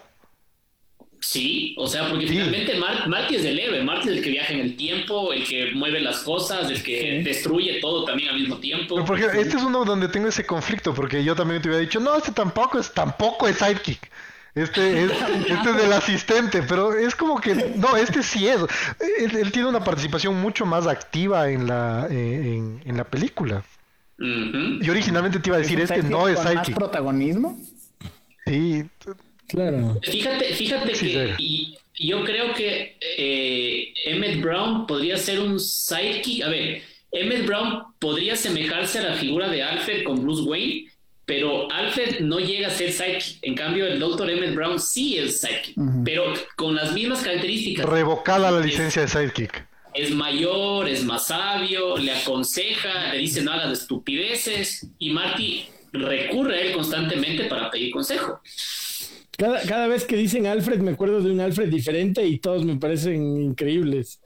Sí, o sea, porque finalmente Marty es el héroe, Marty es el que viaja en el tiempo, el que mueve las cosas, el que destruye todo también al mismo tiempo. Pero porque este es uno donde tengo ese conflicto, porque yo también te hubiera dicho, no, este tampoco es, tampoco es sidekick. Este es, este es del asistente, pero es como que, no, este sí es. Él, tiene una participación mucho más activa en la, eh, en, la película. Y originalmente te iba a decir, este no es ¿Más protagonismo? Sí, claro. Fíjate, fíjate que y yo creo que eh, Emmett Brown podría ser un sidekick. A ver, Emmett Brown podría asemejarse a la figura de Alfred con Bruce Wayne, pero Alfred no llega a ser sidekick. En cambio, el Dr. Emmett Brown sí es sidekick, pero con las mismas características. Revocada la licencia de sidekick. Es mayor, es más sabio, le aconseja, le dice no hagas estupideces y Marty recurre a él constantemente para pedir consejo. Cada, cada vez que dicen Alfred me acuerdo de un Alfred diferente y todos me parecen increíbles.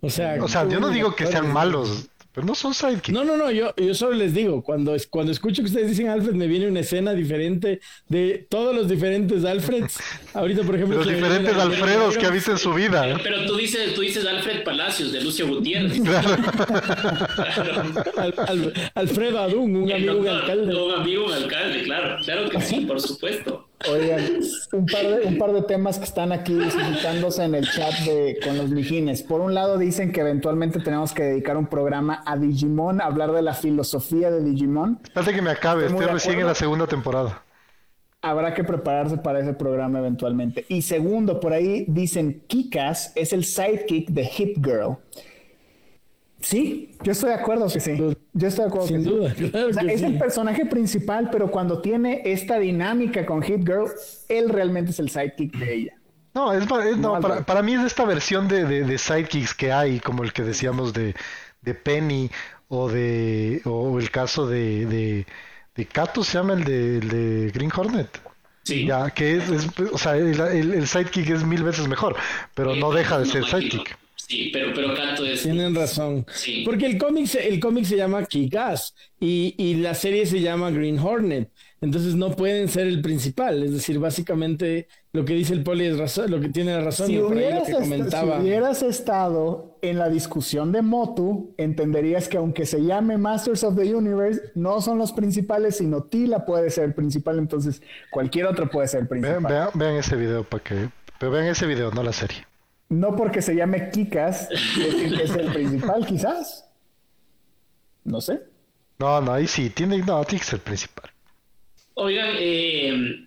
O sea, o sea yo no digo que sean malos, pero no son sidekicks. No, no, no, yo, yo solo les digo, cuando, cuando escucho que ustedes dicen Alfred, me viene una escena diferente de todos los diferentes Alfreds. Ahorita, por ejemplo... Los diferentes Alfredos que ha visto en su vida. Pero, tú, dices, tú dices Alfred Palacios, de Lucio Gutiérrez. Alfredo Adún, un amigo un alcalde. Un amigo un alcalde, claro. Claro que sí, por supuesto. Oigan, un par, de, un par de temas que están aquí suscitándose en el chat de, con los mijines. Por un lado dicen que eventualmente tenemos que dedicar un programa a Digimon, hablar de la filosofía de Digimon. Espérate que me acabe, estoy, recién en la segunda temporada. Habrá que prepararse para ese programa eventualmente. Y segundo, por ahí dicen Kikas es el sidekick de Hit Girl. Sí, yo estoy de acuerdo que sí. Yo estoy de acuerdo. Sin duda, es el personaje principal, pero cuando tiene esta dinámica con Hit Girl, él realmente es el sidekick de ella. No, es, para, mí es esta versión de, de, sidekicks que hay, como el que decíamos de, de Penny o de o el caso de, de, de Kato, se llama el de, Green Hornet. Sí. Ya, que es, o sea, el, el, sidekick es mil veces mejor, pero no deja de ser sidekick. Sí, pero, pero Kato es. Tienen razón. Porque el cómic, el cómic se llama Kick-Ass y, y la serie se llama Green Hornet. Entonces no pueden ser el principal. Es decir, básicamente lo que dice el poli es razón, lo que tiene la razón. Si, hubieras, comentaba. si hubieras estado en la discusión de Motu, entenderías que aunque se llame Masters of the Universe, no son los principales, sino Tila puede ser el principal. Entonces cualquier otro puede ser el principal. Vean, vean ese video para que. Pero vean ese video, no la serie. No porque se llame Kikas, es el principal, quizás. No sé. No, no, ahí sí, tiene, no, tiene que ser el principal. Oigan, eh,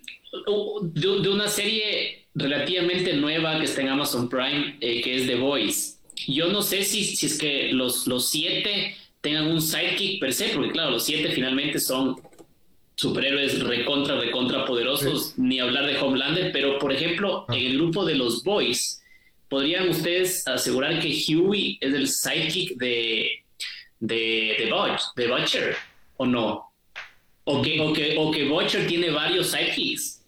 de, una serie relativamente nueva que está en Amazon Prime, eh, que es The Voice. Yo no sé si, si es que los, los siete tengan un sidekick per se, porque claro, los siete finalmente son superhéroes recontra, recontra poderosos, ni hablar de Homelander, pero por ejemplo, ah. en el grupo de los Boys, ¿podrían ustedes asegurar que Huey es el sidekick de, de, de, Butcher o no? O que, o, que, o que Butcher tiene varios sidekicks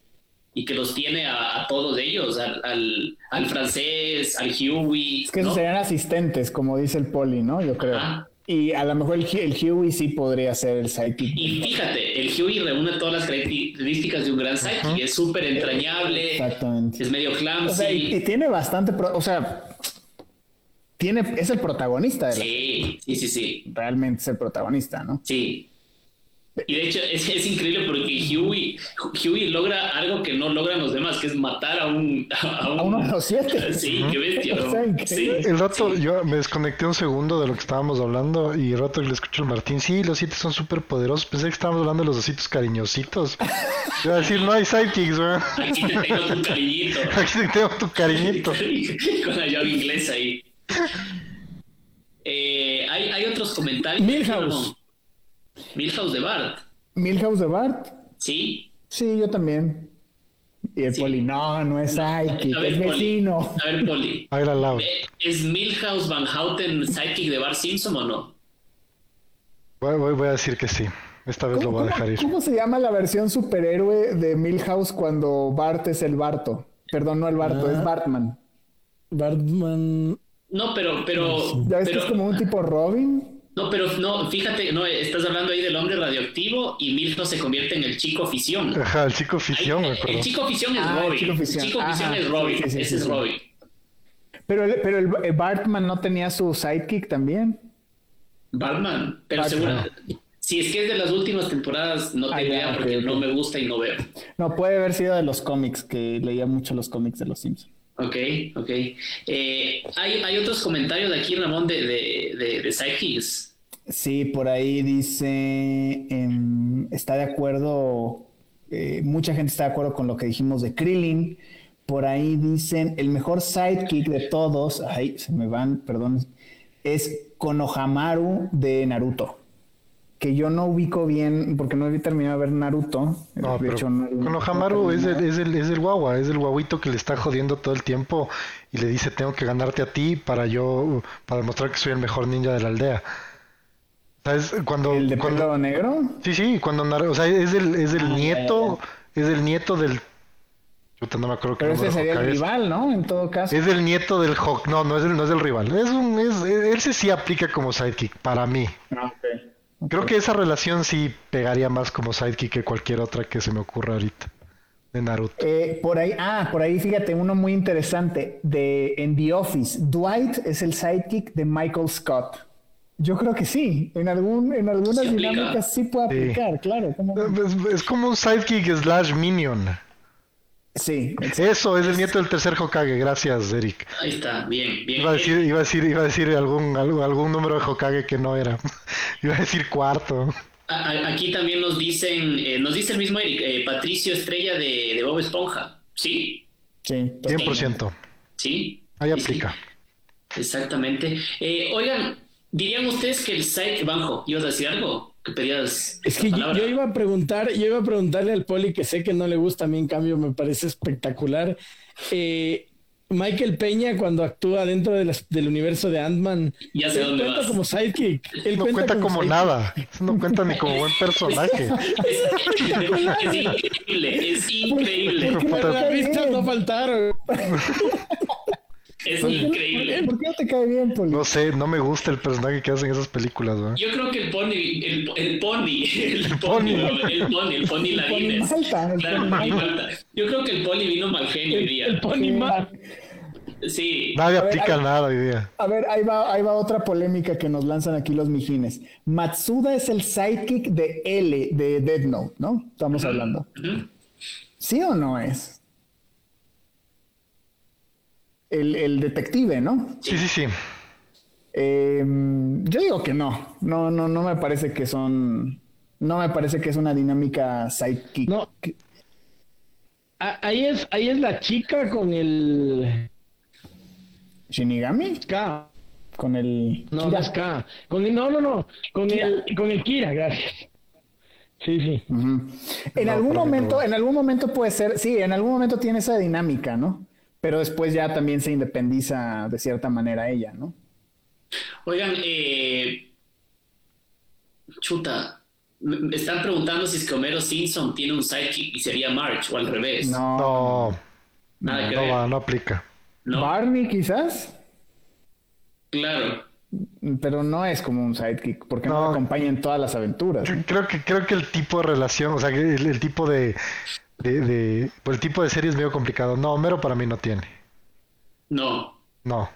y que los tiene a, todos ellos, al, al, francés, al Huey. Es que serían asistentes, como dice el Poli, ¿no? Yo creo. Y a lo mejor el, el, Huey sí podría ser el sidekick. Y fíjate, el Huey reúne todas las características de un gran sidekick. Es súper entrañable. Exactamente. Es medio clumsy. O sea, y, tiene bastante. o sea, tiene, es el protagonista de la Sí, sí, sí, sí. Realmente es el protagonista, ¿no? Sí. Y de hecho es, es, increíble porque Huey, Huey logra algo que no logran los demás, que es matar a un... A, uno de los siete. Sí, qué bestia. sí. El rato, yo me desconecté un segundo de lo que estábamos hablando y el rato le escucho al Martín, sí, los siete son súper poderosos. Pensé que estábamos hablando de los ositos cariñositos. Iba a decir, no hay sidekicks, ¿verdad? Aquí te tengo tu cariñito. Aquí te tengo tu cariñito. Con la llave inglesa ahí. Eh, hay, hay otros comentarios. Milhouse. Milhouse de Bart. Milhouse de Bart. Sí. Sí, yo también. Y el Poli, no, no es Psychic, es vecino. A ver, Poli. A ver, al lado. ¿Es Milhouse Van Houten Psychic de Bart Simpson o no? Voy, voy, a decir que sí. Esta vez lo voy a dejar ir. ¿Cómo se llama la versión superhéroe de Milhouse cuando Bart es el Barto? Perdón, no el Barto, es ah. Bartman. Bartman. No, pero, pero. ¿Ya ves que es como un tipo Robin? No, pero no, fíjate, no, estás hablando ahí del hombre radioactivo y Milton se convierte en el chico fisión. Ajá, el chico fisión, El chico fisión es ah, Robin. El chico fisión, es Robin. Ese es Robin. Pero, el, pero el, Bartman no tenía su sidekick también. Batman, pero seguro. Si es que es de las últimas temporadas, no tengo ah, idea porque no me gusta y no veo. No, puede haber sido de los cómics, que leía mucho los cómics de los Simpsons. Ok, ok. Eh, hay, otros comentarios de aquí, Ramón, de, de, de, Sí, por ahí dice, está de acuerdo eh, mucha gente está de acuerdo con lo que dijimos de Krillin. Por ahí dicen, el mejor sidekick de todos, ay, se me van, perdón, es Konohamaru de Naruto. Que yo no ubico bien, porque no he terminado de ver Naruto. No, de hecho, Konohamaru es el, es, el, es el guagua, es el guaguito que le está jodiendo todo el tiempo y le dice, tengo que ganarte a ti para yo, para demostrar que soy el mejor ninja de la aldea. ¿Sabes? Cuando, ¿El de cuando, negro? Sí, sí, cuando o sea, es el, es el ah, nieto, es el nieto del no me acuerdo Pero ese sería el rival, ¿no? En todo caso. Es el nieto del Hawk. No, no es el, no es el rival. Es un, es, él sí aplica como sidekick, para mí. Ah, Creo que esa relación sí pegaría más como sidekick que cualquier otra que se me ocurra ahorita. De Naruto. Eh, por ahí, ah, por ahí fíjate, uno muy interesante de en The Office. Dwight es el sidekick de Michael Scott. Yo creo que sí, en algún, en algunas dinámicas sí puede aplicar, claro. Es, como un sidekick slash minion. Sí. Eso es el nieto del tercer Hokage, gracias, Eric. Ahí está, bien, bien. Iba a decir, iba a decir, iba a decir algún, algún, número de Hokage que no era. iba a decir cuarto. Aquí también nos dicen, eh, nos dice el mismo Eric, eh, Patricio Estrella de, Bob Esponja. Sí. Sí, 100%. Sí. Ahí aplica. Exactamente. Eh, oigan, ¿dirían ustedes que el site, Banjo, ibas a decir algo? Es que yo, iba a preguntar, yo iba a preguntarle al Poli que sé que no le gusta a mí, en cambio me parece espectacular. Eh, Michael Peña cuando actúa dentro del universo de Ant-Man, ya sé él cuenta como sidekick. Él no cuenta, como, nada, no cuenta ni como buen personaje. es, increíble, es increíble. Las vistas no faltaron. Es increíble. ¿Por qué no te cae bien, Poli? No sé, no me gusta el personaje que hacen esas películas, ¿no? Yo creo que el Pony, el, el Pony, el Pony, el Pony, el Pony Ladines. Claro, Yo creo que el Pony vino mal genio hoy día. El Pony mal. Sí. Nadie aplica nada hoy día. A ver, ahí va, ahí va otra polémica que nos lanzan aquí los mijines. Matsuda es el sidekick de L de Dead Note, ¿no? Estamos hablando. ¿Sí o no es? El, detective, ¿no? Sí, sí, sí. Em, yo digo que no. No, no, no me parece que son. No me parece que es una dinámica sidekick. No. Ahí es, ahí es la chica con el. ¿Shinigami? K. Con el. No, no es K. Con el, no, no, no. Con el, con el Kira, gracias. Sí, sí. En algún momento, en algún momento puede ser, sí, en algún momento tiene esa dinámica, ¿no? Pero después ya también se independiza de cierta manera ella, ¿no? Oigan, eh, chuta, me están preguntando si es que Homero Simpson tiene un sidekick y sería March o al revés. No, no, Nada que no, no aplica. Barney quizás. Claro. Pero no es como un sidekick, porque no, acompaña en todas las aventuras. Creo que, creo que el tipo de relación, o sea, el tipo de, de, de por el tipo de serie es medio complicado. No, Homero para mí no tiene. No. No.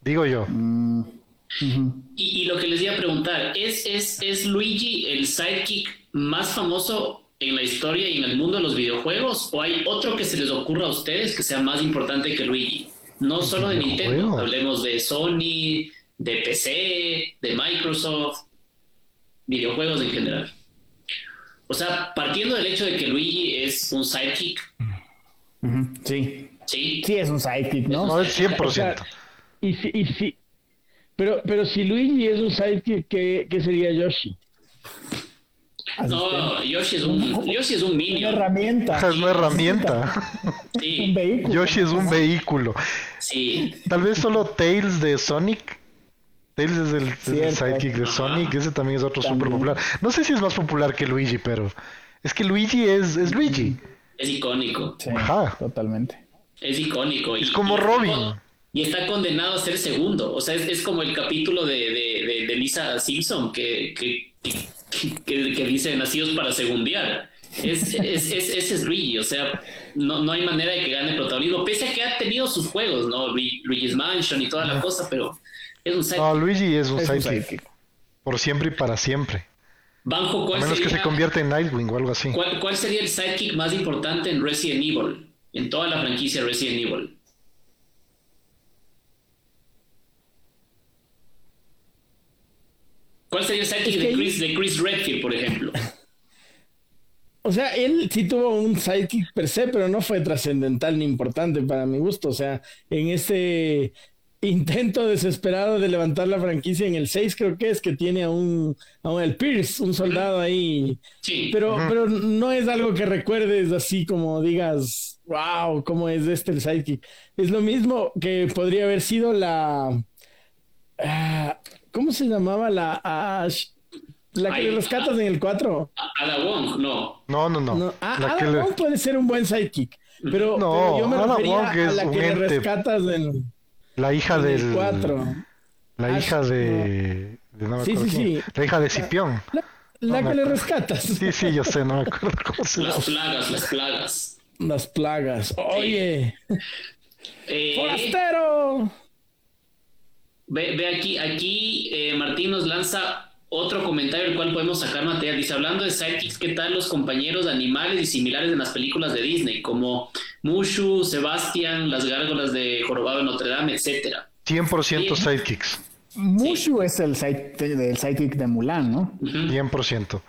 Digo yo. Mm, y, lo que les iba a preguntar, ¿es, es, ¿es Luigi el sidekick más famoso en la historia y en el mundo de los videojuegos? ¿O hay otro que se les ocurra a ustedes que sea más importante que Luigi? No solo de Nintendo, hablemos de Sony, de PC, de Microsoft, videojuegos en general. O sea, partiendo del hecho de que Luigi es un sidekick. Sí. Sí. Sí, es un sidekick, ¿no? No, es 100%. y si, y si, pero, pero si Luigi es un sidekick, ¿qué, qué sería Yoshi? No, Yoshi es un, Yoshi es un minion. Una herramienta. Es una herramienta. Sí. un vehículo. Yoshi es un vehículo. Sí. Tal vez solo Tails de Sonic Tails es el, sidekick de Sonic, ese también es otro súper popular. No sé si es más popular que Luigi, pero es que Luigi es, es Luigi. Es icónico. Ajá. Totalmente. Es icónico. Es como Robin. Y está condenado a ser segundo. O sea, es, como el capítulo de, de, de, Lisa Simpson que, que, que, dice nacidos para segundear. Es, es, es, ese es Luigi, o sea, no, no hay manera de que gane protagonismo, pese a que ha tenido sus juegos, ¿no? Luigi's Mansion y toda la cosa, pero no, Luigi es un, sidekick. Por siempre y para siempre. Banjo, A menos que se convierta en Nightwing o algo así. ¿cuál, sería el sidekick más importante en Resident Evil? En toda la franquicia Resident Evil. ¿Cuál sería el sidekick de, Chris, de Chris Redfield, por ejemplo? o sea, él sí tuvo un sidekick per se, pero no fue trascendental ni importante para mi gusto. O sea, en ese intento desesperado de levantar la franquicia en el 6 creo que es que tiene a un, a un el Pierce, un soldado ahí. Sí. Pero, pero no es algo que recuerdes así como digas, wow, ¿cómo es este el sidekick? Es lo mismo que podría haber sido la... Ah, ¿Cómo se llamaba la... la que le rescatas en el 4? Ada Wong, no. No, no, no. Ada Wong puede ser un buen sidekick. Pero, no, yo me refería a la que le rescatas en... La hija del. 4. La hija de. sí, sí, sí. La hija de Cipión. La, que le rescatas. Sí, sí, yo sé, no me acuerdo cómo se llama. Las plagas, las plagas. Las plagas. Oye. Eh, ¡Forastero! Ve, ve aquí, aquí eh, Martín nos lanza otro comentario, el cual podemos sacar material. Dice, hablando de sidekicks, ¿qué tal los compañeros animales y similares en las películas de Disney? Como Mushu, Sebastián, las gárgolas de Jorobado de Notre Dame, etcétera. 100% sidekicks. Mushu es el, sidekick de Mulan, ¿no? 100%.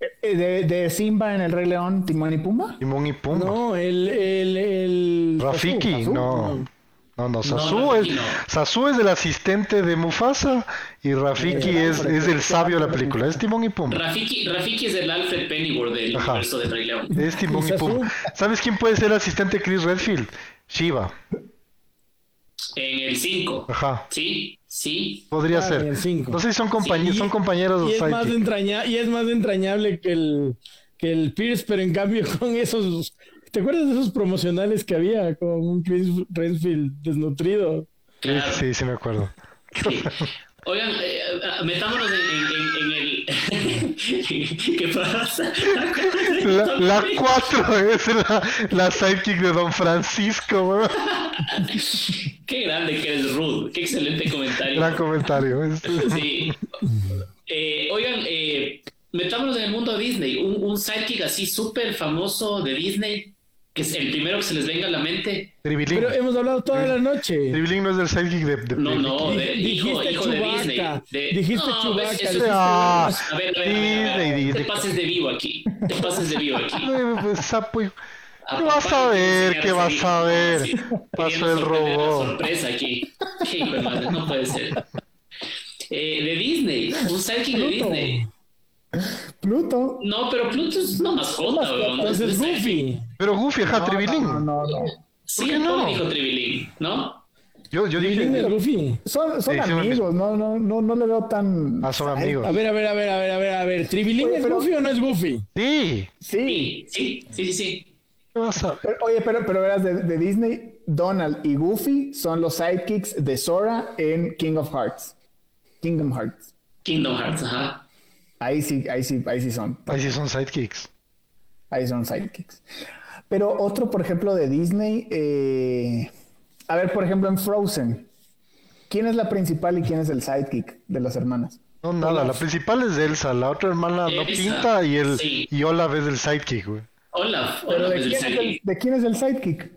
Eh, de, de, Simba en El Rey León, Timón y Pumba? Timón y Pumba. No, el... el, el... Rafiki, no. No, no, Sasu, es, Sasu es el asistente de Mufasa y Rafiki es, es el sabio de la película. Es Timón y Pumba. Rafiki, Rafiki es el Alfred Pennyworth del universo de Rey León. Es Timón y, Pumba. ¿Sabes quién puede ser el asistente de Chris Redfield? Shiva. En el 5. Ajá. Sí, sí. Podría ah, ser. No sé si son, compañeros, son compañeros y es, más y es más entrañable que el, que el Pierce, pero en cambio con esos ¿Te acuerdas de esos promocionales que había con un Chris Redfield desnutrido? Sí, sí, me acuerdo. Oigan, eh, eh, metámonos en, en, el... ¿Qué pasa? La 4 es la, la sidekick de Don Francisco. Qué grande que eres, Ruth. Qué excelente comentario. Gran comentario. Sí. Eh, oigan, eh, metámonos en el mundo Disney. Un, un sidekick así súper famoso de Disney que es el primero que se les venga a la mente. Pero hemos hablado toda la noche. Tribilín no es del sidekick de, de, No, no, de, hijo, hijo de Disney. Dijiste no, Chewbacca. Eso ah, a ver, a ver, a ver, Disney, te pases de vivo aquí. Te pases de vivo aquí. Sapo. ¿Qué vas a ver? ¿Qué vas a ver? Pasó el robot. sorpresa aquí. Qué madre, no puede ser. Eh, de Disney, un sidekick de Disney. Pluto. No, pero Pluto es una mascota, es Goofy. Pero Goofy, ajá, no, No, no, no. Sí, no? dijo Tribilín, ¿no? Yo, yo dije. Goofy. Son, son amigos, no, no, no, no le veo tan. Ah, son amigos. A ver, a ver, a ver, a ver, a ver, a ver. ¿Tribilín es Goofy o no es Goofy? Sí. Sí, sí, sí, sí. sí. oye, pero, pero verás, de, de, Disney, Donald y Goofy son los sidekicks de Sora en King of Hearts. Kingdom Hearts. Kingdom Hearts, ajá. Ahí sí, ahí sí, ahí sí son. Ahí sí son sidekicks. Ahí son sidekicks. Pero otro, por ejemplo, de Disney, eh, a ver, por ejemplo, en Frozen, ¿quién es la principal y quién es el sidekick de las hermanas? No, nada, la principal es Elsa, la otra hermana no pinta y el y Olaf es el sidekick, güey. Olaf, Olaf de, quién es el, ¿de quién es el sidekick?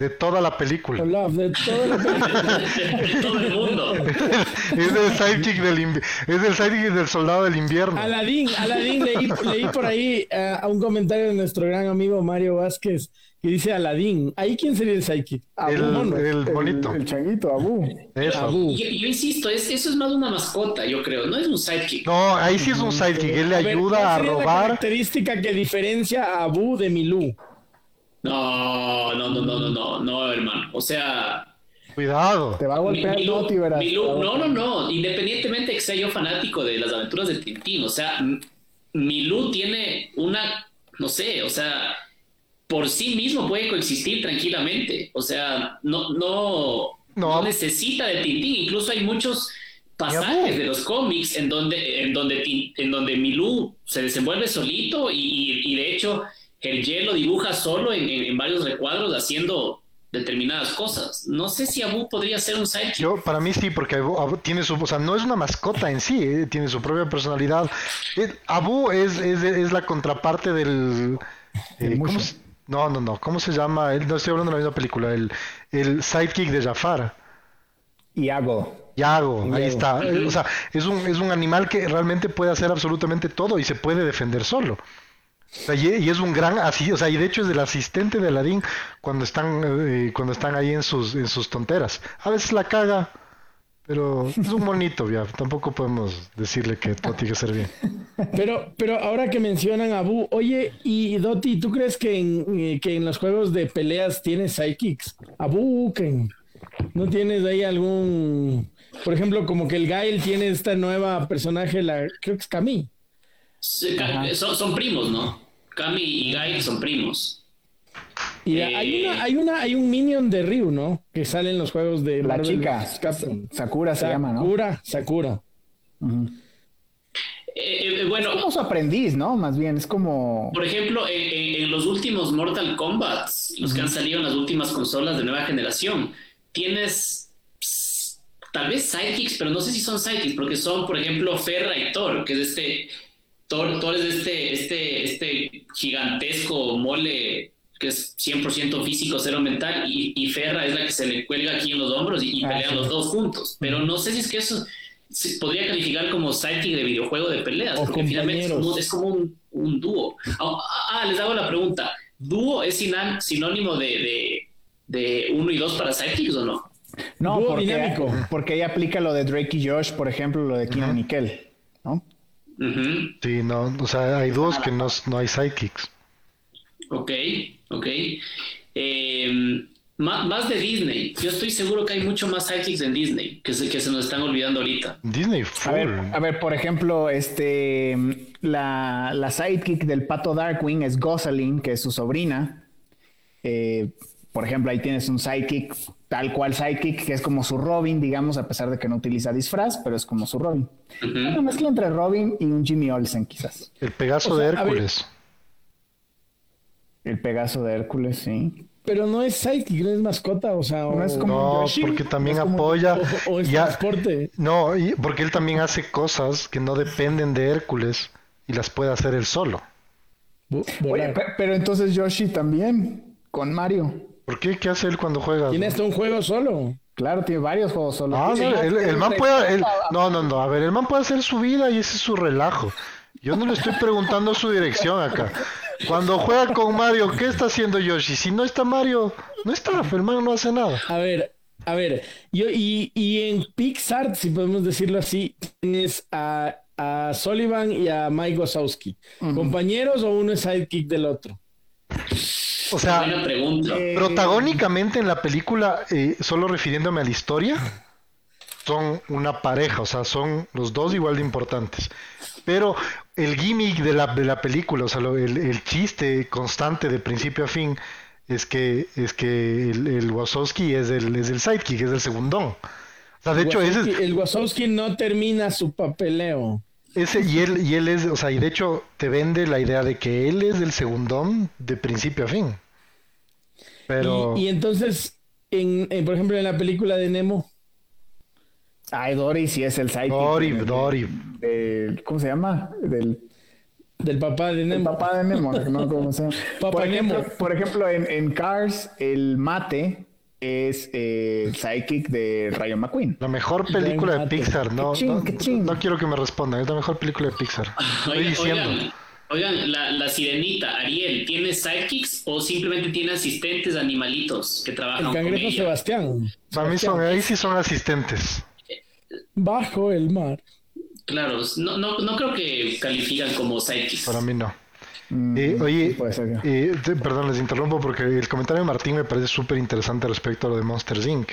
De toda la película. de toda la película. de todo el mundo. es el sidekick del, es el sidekick del soldado del invierno. Aladín, Aladín, leí, leí por ahí uh, a un comentario de nuestro gran amigo Mario Vázquez que dice Aladín. ¿Ahí quién sería el sidekick? El, el, bonito. El, changuito, Abu. Eso. Yo, yo, insisto, es, eso es más una mascota, yo creo. No es un sidekick. No, ahí sí es un sidekick. Él le ayuda a, robar. La característica que diferencia a Abu de Milú. No, no, no, no, no, no, no, hermano. O sea. Cuidado. Te va a golpear no, no, no. Independientemente de que sea yo fanático de las aventuras de Tintín, o sea, Milú tiene una, no sé, o sea, por sí mismo puede coexistir tranquilamente. O sea, no, no, no. necesita de Tintín. Incluso hay muchos pasajes de los cómics en donde, en donde, en donde Milú se desenvuelve solito y, y de hecho el hielo dibuja solo en, varios recuadros haciendo determinadas cosas. No sé si Abu podría ser un sidekick. Yo, para mí sí, porque Abu, tiene su, o sea, no es una mascota en sí, eh, tiene su propia personalidad. Eh, Abu es, es, la contraparte del... Eh, no, no, no, ¿cómo se llama? No estoy hablando de la misma película, el, el sidekick de Jafar. Iago. Iago, ahí está. O sea, es un, es un animal que realmente puede hacer absolutamente todo y se puede defender solo. Y, es un gran así, o sea, y de hecho es el asistente de Aladdin cuando están eh, cuando están ahí en sus en sus tonteras. A veces la caga, pero es un bonito, ya. Tampoco podemos decirle que todo tiene que ser bien. Pero, pero ahora que mencionan a Bu, oye, y Doti, ¿tú crees que en, eh, que en los juegos de peleas tienes sidekicks? A Bu, que no tienes ahí algún, por ejemplo, como que el Gael tiene esta nueva personaje, la creo que es Kami. son, son primos, ¿no? Kami y Gael son primos. Y hay, una, hay, una, hay un minion de Ryu, ¿no? Que sale en los juegos de La chica. Sakura se llama, ¿no? Sakura, Sakura. Eh, eh, bueno, es como su aprendiz, ¿no? Más bien, es como. Por ejemplo, en, los últimos Mortal Kombat, los que han salido en las últimas consolas de nueva generación, tienes tal vez sidekicks, pero no sé si son sidekicks, porque son, por ejemplo, Ferra y Thor, que es este. Thor, Thor es este, este, este gigantesco mole que es 100% físico, cero mental, y, Ferra es la que se le cuelga aquí en los hombros y, ah, pelean los dos juntos. Pero no sé si es que eso se podría calificar como sidekick de videojuego de peleas, porque finalmente es como, un, dúo. Ah, ah, les hago la pregunta, ¿dúo es sinónimo de, de, uno y dos para sidekicks o no? No, porque, dinámico. porque ahí aplica lo de Drake y Josh, por ejemplo, lo de Kino y ¿no? Sí, no, o sea, hay dos que no, no hay sidekicks. Ok, ok. Em, más, de Disney. Yo estoy seguro que hay mucho más sidekicks en Disney que se, que se nos están olvidando ahorita. Disney, a ver, a ver, por ejemplo, este la, la sidekick del pato Darkwing es Gosling, que es su sobrina. Eh, por ejemplo, ahí tienes un sidekick, tal cual sidekick, que es como su Robin, digamos, a pesar de que no utiliza disfraz, pero es como su Robin. Una mezcla entre Robin y un Jimmy Olsen, quizás. El Pegaso de Hércules. El Pegaso de Hércules, sí. Pero no es sidekick, no es mascota, o sea, no, es como porque también apoya. O, es transporte. No, y porque él también hace cosas que no dependen de Hércules y las puede hacer él solo. Oye, pero entonces Yoshi también, con Mario. ¿Por qué? ¿Qué hace él cuando juega? Tiene hasta un juego solo. Claro, tiene varios juegos solo. Ah, no, el, man puede. no, no, no. A ver, el man puede hacer su vida y ese es su relajo. Yo no le estoy preguntando su dirección acá. Cuando juega con Mario, ¿qué está haciendo Yoshi? Si no está Mario, no está, el man no hace nada. A ver, a ver, yo, y, y en Pixar, si podemos decirlo así, tienes a, a Sullivan y a Mike Wazowski. ¿Compañeros o uno es sidekick del otro? O sea, eh, protagónicamente en la película, eh, solo refiriéndome a la historia, son una pareja, o sea, son los dos igual de importantes. Pero el gimmick de la, de la película, o sea, el, chiste constante de principio a fin es que es que el, el Wazowski es el, es el sidekick, es el segundón. O sea, de hecho, ese el Wazowski no termina su papeleo. Ese, y él, y él es, o sea, y de hecho te vende la idea de que él es el segundón de principio a fin. Pero... Y, entonces, en, por ejemplo, en la película de Nemo, Ay, Dory sí es el sidekick. Dory, Dory. ¿Cómo se llama? Del, del papá de Nemo. El papá de Nemo, no cómo se llama. Papá por ejemplo, Nemo. Por ejemplo, en, en, Cars, el mate es eh, el sidekick de Rayo McQueen. La mejor película de Pixar, no, no, no, quiero que me respondan, es la mejor película de Pixar. Estoy diciendo. Oigan, la, la, sirenita, Ariel, ¿tiene sidekicks o simplemente tiene asistentes animalitos que trabajan el cangrejo Sebastián. Para mí son, ahí sí son asistentes bajo el mar. Claro, no, no, no creo que califican como sidekicks. Para mí no. Mm, eh, oye, eh, perdón, les interrumpo porque el comentario de Martín me parece súper interesante respecto a lo de Monsters Inc.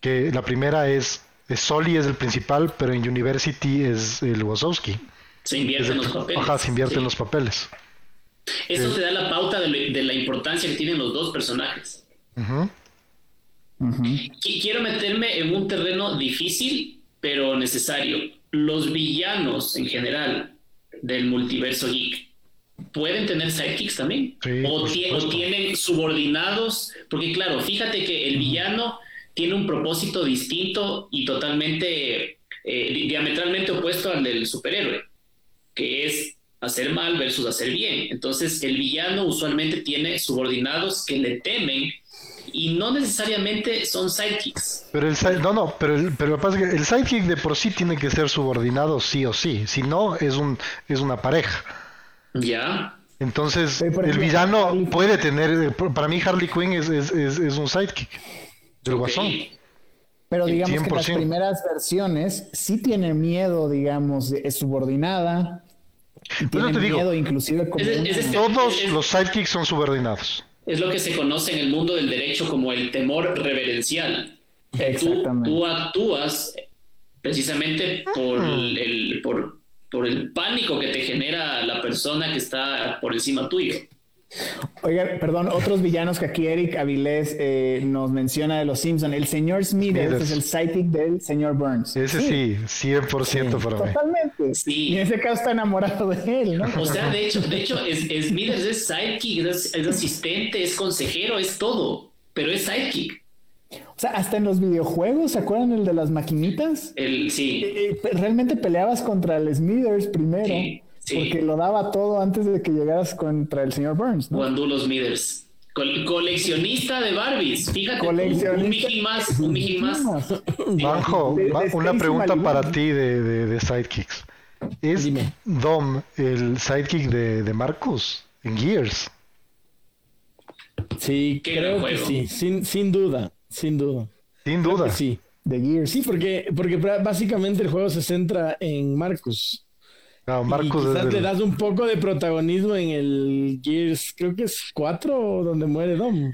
Que la primera es, es Soli es el principal, pero en University es el Wazowski. Se invierten los papeles. Ajá, se invierten los papeles. Eso te da la pauta de, la importancia que tienen los dos personajes. Quiero meterme en un terreno difícil pero necesario. Los villanos en general del multiverso geek pueden tener sidekicks también. o, tienen subordinados, porque claro, fíjate que el villano tiene un propósito distinto y totalmente, eh, diametralmente opuesto al del superhéroe, que es hacer mal versus hacer bien. Entonces, el villano usualmente tiene subordinados que le temen y no necesariamente son sidekicks. Pero el no, no, pero el, pero pasa que el sidekick de por sí tiene que ser subordinado sí o sí, si no es un es una pareja. Ya. Entonces, el villano puede tener, eh, para mí Harley Quinn es, es, es, un sidekick del guasón. Pero digamos que las primeras versiones sí tienen miedo, digamos, es subordinada. Y tienen miedo inclusive como... Todos los sidekicks son subordinados. Es lo que se conoce en el mundo del derecho como el temor reverencial. Exactamente. Tú, tú actúas precisamente por el, por, por el pánico que te genera la persona que está por encima tuyo. Oiga, perdón, otros villanos que aquí Eric Avilés eh, nos menciona de los Simpsons. El señor Smith es el sidekick del señor Burns. Ese sí, 100% para mí. Totalmente. Sí. Y en ese caso está enamorado de él, ¿no? O sea, de hecho, de hecho es, Smith es sidekick, es, es asistente, es consejero, es todo, pero es sidekick. Sea, hasta en los videojuegos, ¿se acuerdan el de las maquinitas? El, sí. Eh, eh, realmente peleabas contra el Smithers primero. Porque lo daba todo antes de que llegaras contra el señor Burns. ¿no? los Smithers. coleccionista de Barbies. Fíjate, un, Mickey más. Un Mickey más. Banjo, una pregunta para ti de, de, Sidekicks. ¿Es Dom el sidekick de, de Marcus en Gears? Sí, creo que sí, sin, sin duda. Sin duda. Sin duda. Sí. De Gears. Sí, porque, porque básicamente el juego se centra en Marcus. No, Marcus y quizás le das un poco de protagonismo en el Gears, creo que es 4 donde muere Dom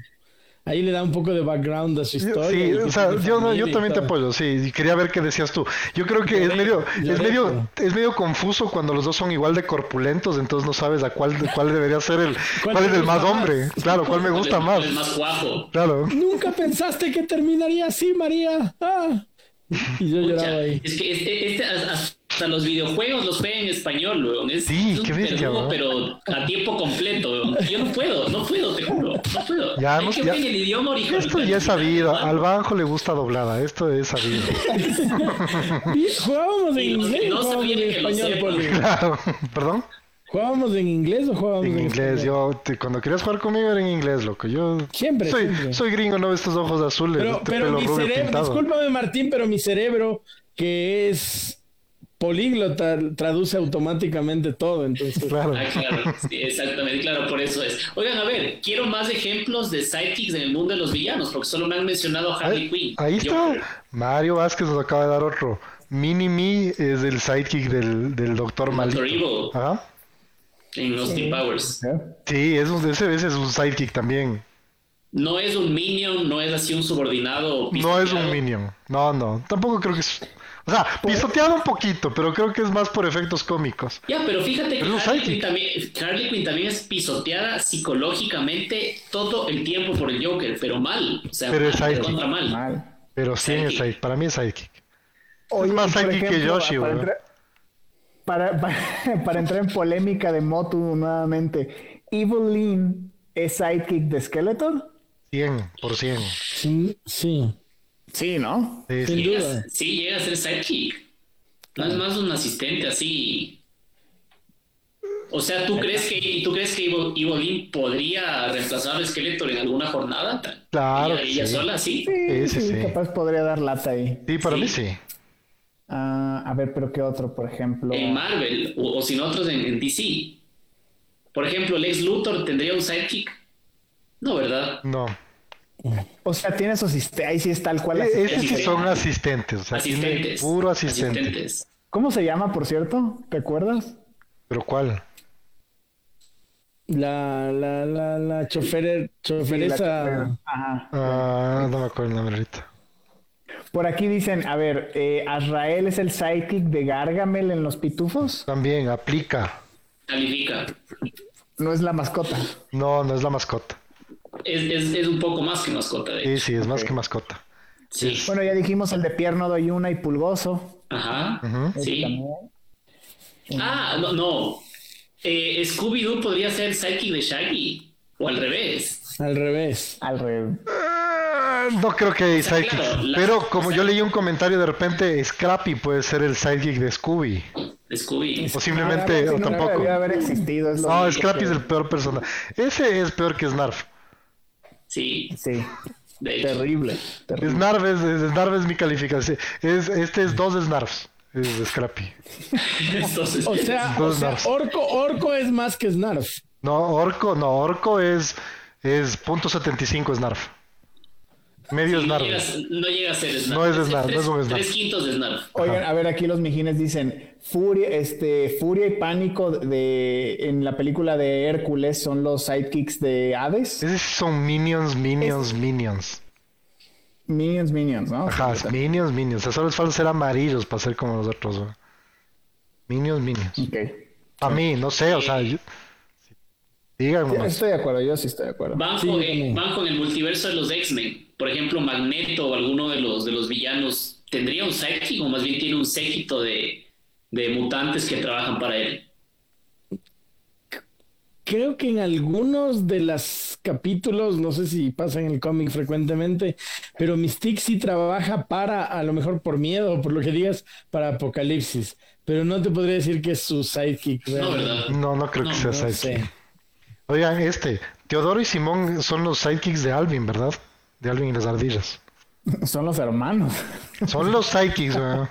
ahí le da un poco de background a su historia. Sí, o sea, yo, yo también te apoyo, sí, quería ver qué decías tú. Yo creo que es medio, es medio, es medio confuso cuando los dos son igual de corpulentos, entonces no sabes a cuál, cuál debería ser el, cuál, es el más hombre, claro, cuál me gusta más. El más guapo. Claro. Nunca pensaste que terminaría así, María. Ah. Y yo lloraba ahí. Es que este, este, hasta los videojuegos los ve en español, weón. Es, sí, qué bestia, Pero a tiempo completo, weón. Yo no puedo, no puedo, te juro. No puedo. Ya, Hay que ya, el idioma original. Esto ya es sabido. Al Banjo le gusta doblada. Esto es sabido. Jugábamos en inglés. No sabía que español, Claro. ¿Perdón? ¿Jugábamos en inglés o jugábamos en, en inglés? Yo, cuando querías jugar conmigo era en inglés, loco. Yo siempre soy, siempre. soy gringo, no estos ojos azules. Pero, este pero mi cerebro, discúlpame Martín, pero mi cerebro, que es políglota traduce automáticamente todo, entonces. Claro. Ah, claro, sí, exactamente, claro, por eso es. Oigan, a ver, quiero más ejemplos de sidekicks en el mundo de los villanos, porque solo me han mencionado Harley Quinn. Ahí está, Mario Vázquez nos acaba de dar otro. Mini Me es el sidekick del, del Doctor Malito. Evil. Ajá. En los Team Powers. Sí, es un, ese, ese es un sidekick también. No es un minion, no es así un subordinado. No es un minion. No, no. Tampoco creo que es. O sea, pisoteado un poquito, pero creo que es más por efectos cómicos. Ya, pero fíjate que Harley Quinn, también, Harley Quinn también es pisoteada psicológicamente todo el tiempo por el Joker, pero mal. O sea, pero es sidekick. Mal. Pero sí es sidekick. Para mí es sidekick. es más sidekick que Yoshi, para, para, entrar en polémica de Motu nuevamente, Evelyn es sidekick de Skeletor. 100 por 100. Sí, sí. Sí, ¿no? Sí, Sin duda. sí, llega a ser sidekick. No es más un asistente así. O sea, ¿tú crees que, ¿tú crees que podría reemplazar al Skeletor en alguna jornada? Claro. ¿Ella, sola, sí? Sí, sí, sí, Capaz podría dar lata ahí. Sí, para mí sí. Ah, a ver, pero ¿qué otro, por ejemplo? En Marvel, o, sin otros en, DC. Por ejemplo, Lex Luthor tendría un sidekick. No, ¿verdad? No. O sea, tiene su ahí sí es tal cual. Eh, esos sí son asistentes, o sea, asistentes, puro asistente. ¿Cómo se llama, por cierto? ¿Te acuerdas? ¿Pero cuál? La, la, la, la chofer, choferesa. Ajá. Ah, no me acuerdo el nombre ahorita. Por aquí dicen, a ver, eh, ¿Azrael es el sidekick de Gargamel en los pitufos? También, aplica. Califica. No es la mascota. No, no es la mascota. Es, es, un poco más que mascota, de Sí, sí, es más que mascota. Sí. Bueno, ya dijimos el de Pierno doy una y Pulgoso. Ajá. Sí. Ah, no, no. Eh, Scooby-Doo podría ser sidekick de Shaggy. O al revés. Al revés. Al revés. Ah, no creo que hay sidekick. pero como yo leí un comentario de repente, Scrappy puede ser el sidekick de Scooby. Scooby. Posiblemente, o tampoco. haber existido, no, Scrappy es el peor personaje. Ese es peor que Snarf. Sí. Sí. Terrible. terrible. Snarf es, es mi calificación. Es, este es dos Snarfs. Es Scrappy. o sea, o sea orco, orco es más que Snarf. No, Orco, no, Orco es, es punto .75 Snarf. Medio Snarf. No llega, a ser Snarf. No es Snarf, no es un Snarf. Tres quintos de Snarf. Oigan, a ver, aquí los mijines dicen, Furia, este, Furia y Pánico de, en la película de Hércules son los sidekicks de Hades. Esos son Minions, Minions, Minions. Minions, Minions, ¿no? Ajá, Minions, Minions. O sea, solo les falta ser amarillos para ser como los otros. Minions, Minions. Ok. A mí, no sé, o sea... Yo... Díganme. estoy de acuerdo, yo sí estoy de acuerdo. Van, con, el multiverso de los X-Men. Por ejemplo, Magneto o alguno de los, de los villanos, ¿tendría un sidekick o más bien tiene un séquito de, de mutantes que trabajan para él? creo que en algunos de los capítulos, no sé si pasa en el cómic frecuentemente, pero Mystique sí trabaja para, a lo mejor por miedo, por lo que digas, para Apocalipsis. Pero no te podría decir que es su sidekick. No, no, creo que sea sidekick. Oigan, este, Teodoro y Simón son los sidekicks de Alvin, ¿verdad? De Alvin y las ardillas. Son los hermanos. Son los sidekicks, ¿verdad?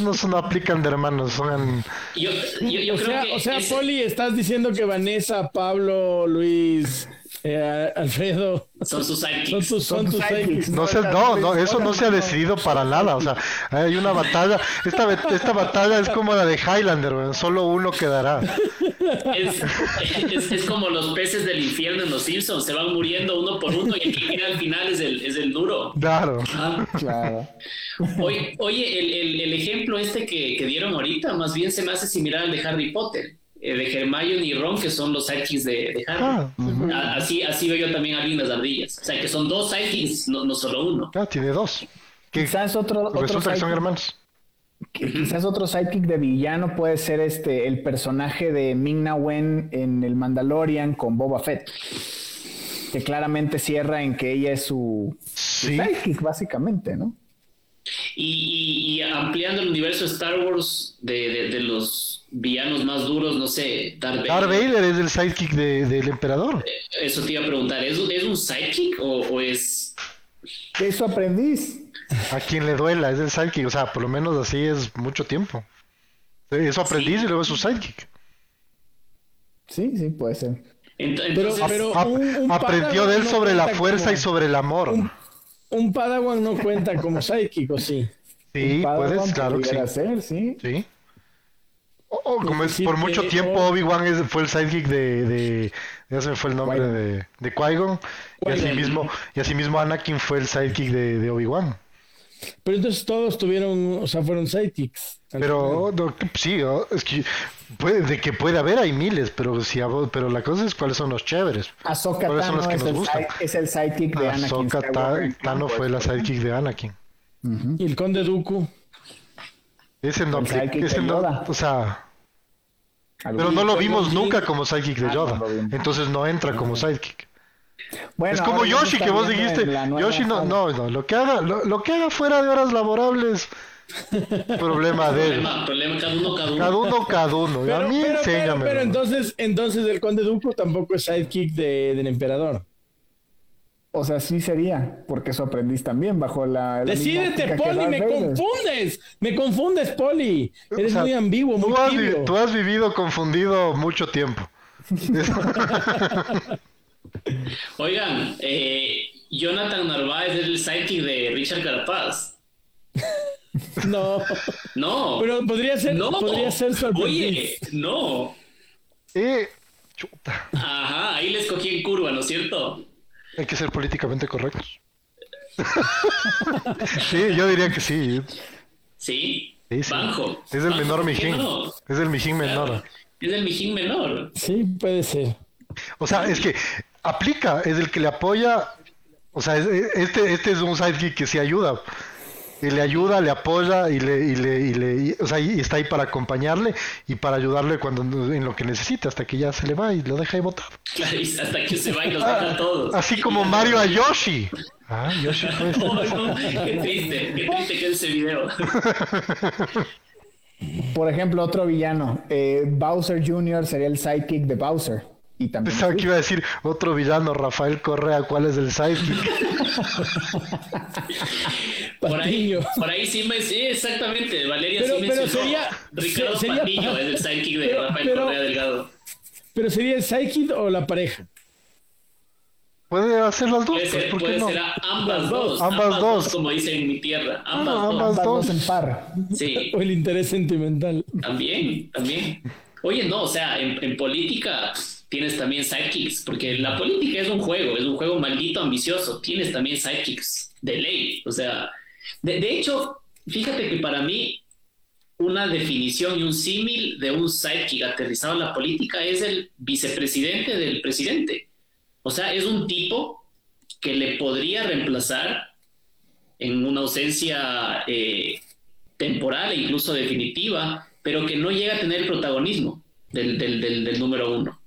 No, no aplican de hermanos, son... Yo, yo, o, sea, o sea, Poli, estás diciendo que Vanessa, Pablo, Luis, eh, Alfredo. Son sus sidekicks. Son tus, sidekicks. No, no, no, eso no se ha decidido para nada. O sea, hay una batalla. Esta, esta batalla es como la de Highlander, solo uno quedará. Es, es, como los peces del infierno en los Simpsons. Se van muriendo uno por uno y el que al final es el, es el duro. Claro. Ah. claro. Oye, oye el, el, el, ejemplo este que, que dieron ahorita, más bien se me hace similar al de Harry Potter eh, de Hermione y Ron, que son los sidekicks de, de Harry. Ah, así, así veo yo también a alguien las ardillas. O sea, que son dos sidekicks, no, no solo uno. Ah, tiene dos. Quizás otro, otro resulta que son hermanos. Quizás otro sidekick de villano puede ser este el personaje de Ming-Na Wen en el Mandalorian con Boba Fett. Que claramente cierra en que ella es su, sidekick, básicamente, ¿no? Y, ampliando el universo de Star Wars de, de los villanos más duros, no sé, Darth Vader. es el sidekick del emperador. Eh, eso te iba a preguntar, ¿es, es un sidekick o, es...? Es su aprendiz. A quien le duela, es el sidekick, o sea, por lo menos así es mucho tiempo. Es su aprendiz y luego es su sidekick. Sí, sí, puede ser. pero, aprendió de él sobre la fuerza y sobre el amor. Un, Padawan no cuenta como sidekick, ¿o sí? Sí, puedes, claro que sí. sí. Sí. Oh, como es, por mucho tiempo Obi-Wan fue el sidekick de, de, ya se me fue el nombre de, de Qui-Gon y así mismo y así mismo Anakin fue el sidekick de, de Obi-Wan. Pero entonces todos tuvieron, o sea, fueron sidekicks. Pero sí, es que puede, de que puede haber hay miles, pero si pero la cosa es cuáles son los chéveres. Ahsoka ¿Cuáles son los que es, nos el gustan? es el sidekick de Anakin. Ahsoka Tano fue la sidekick de Anakin. Y el Conde Dooku. Ese no, ese no, o sea, pero no lo vimos nunca como sidekick de ah, Yoda, entonces no entra como sidekick. Bueno, es como Yoshi que vos dijiste, Yoshi no, no, no, lo que haga, lo, que haga fuera de horas laborables, problema de él. Problema, cada uno, cada uno. Cada uno, cada uno. Pero, a mí enséñame. Pero, entonces, entonces el conde Dooku tampoco es sidekick de, del emperador. O sea, sí sería, porque eso aprendiz también bajo la. Decídete, Poli, me confundes. Me confundes, Poli. Eres muy ambiguo, muy tú has, tú has vivido confundido mucho tiempo. Oigan, eh, Jonathan Narváez es el sidekick de Richard Carapaz. No. No. Pero podría ser, no. podría ser Oye, no. Eh, chuta. Ajá, ahí les cogí en curva, ¿no es cierto? Hay que ser políticamente correctos. sí, yo diría que sí. Sí. sí, Es el menor mijín. Es el mijín menor. Es el mijín menor. Sí, puede ser. O sea, es que aplica, es el que le apoya. O sea, este, este es un sidekick que sí ayuda y le ayuda, le apoya y le, y le, y le o sea, y está ahí para acompañarle y para ayudarle cuando en lo que necesite, hasta que ya se le va y lo deja ahí botado. Claro, hasta que se va y los deja a todos. Así como Mario a Yoshi. Ah, Yoshi fue. qué triste, qué triste que es ese video. Por ejemplo, otro villano, eh, Bowser Jr. sería el sidekick de Bowser. Y también Pensaba que iba a decir otro villano, Rafael Correa, ¿cuál es el sidekick? por, ahí, por ahí sí me sí, exactamente, Valeria pero, sí pero sería, Ricardo sería, Patiño es el sidekick de Rafael Correa Delgado. pero sería el sidekick o la pareja. Puede hacer las dos. Puede ser, ¿por qué puede no? ser a- ambas dos. Ambas dos. Como dicen en mi tierra. Ah, Ambas dos. ambas dos. en par. Sí, O el interés sentimental. también, también. Oye, no, o sea, en, en política tienes también sidekicks, porque la política es un juego, es un juego maldito ambicioso. Tienes también sidekicks de ley. O sea, de, hecho, fíjate que para mí una definición y un símil de un sidekick aterrizado en la política es el vicepresidente del presidente. O sea, es un tipo que le podría reemplazar en una ausencia eh, temporal e incluso definitiva, pero que no llega a tener el protagonismo del, del- del- del número uno.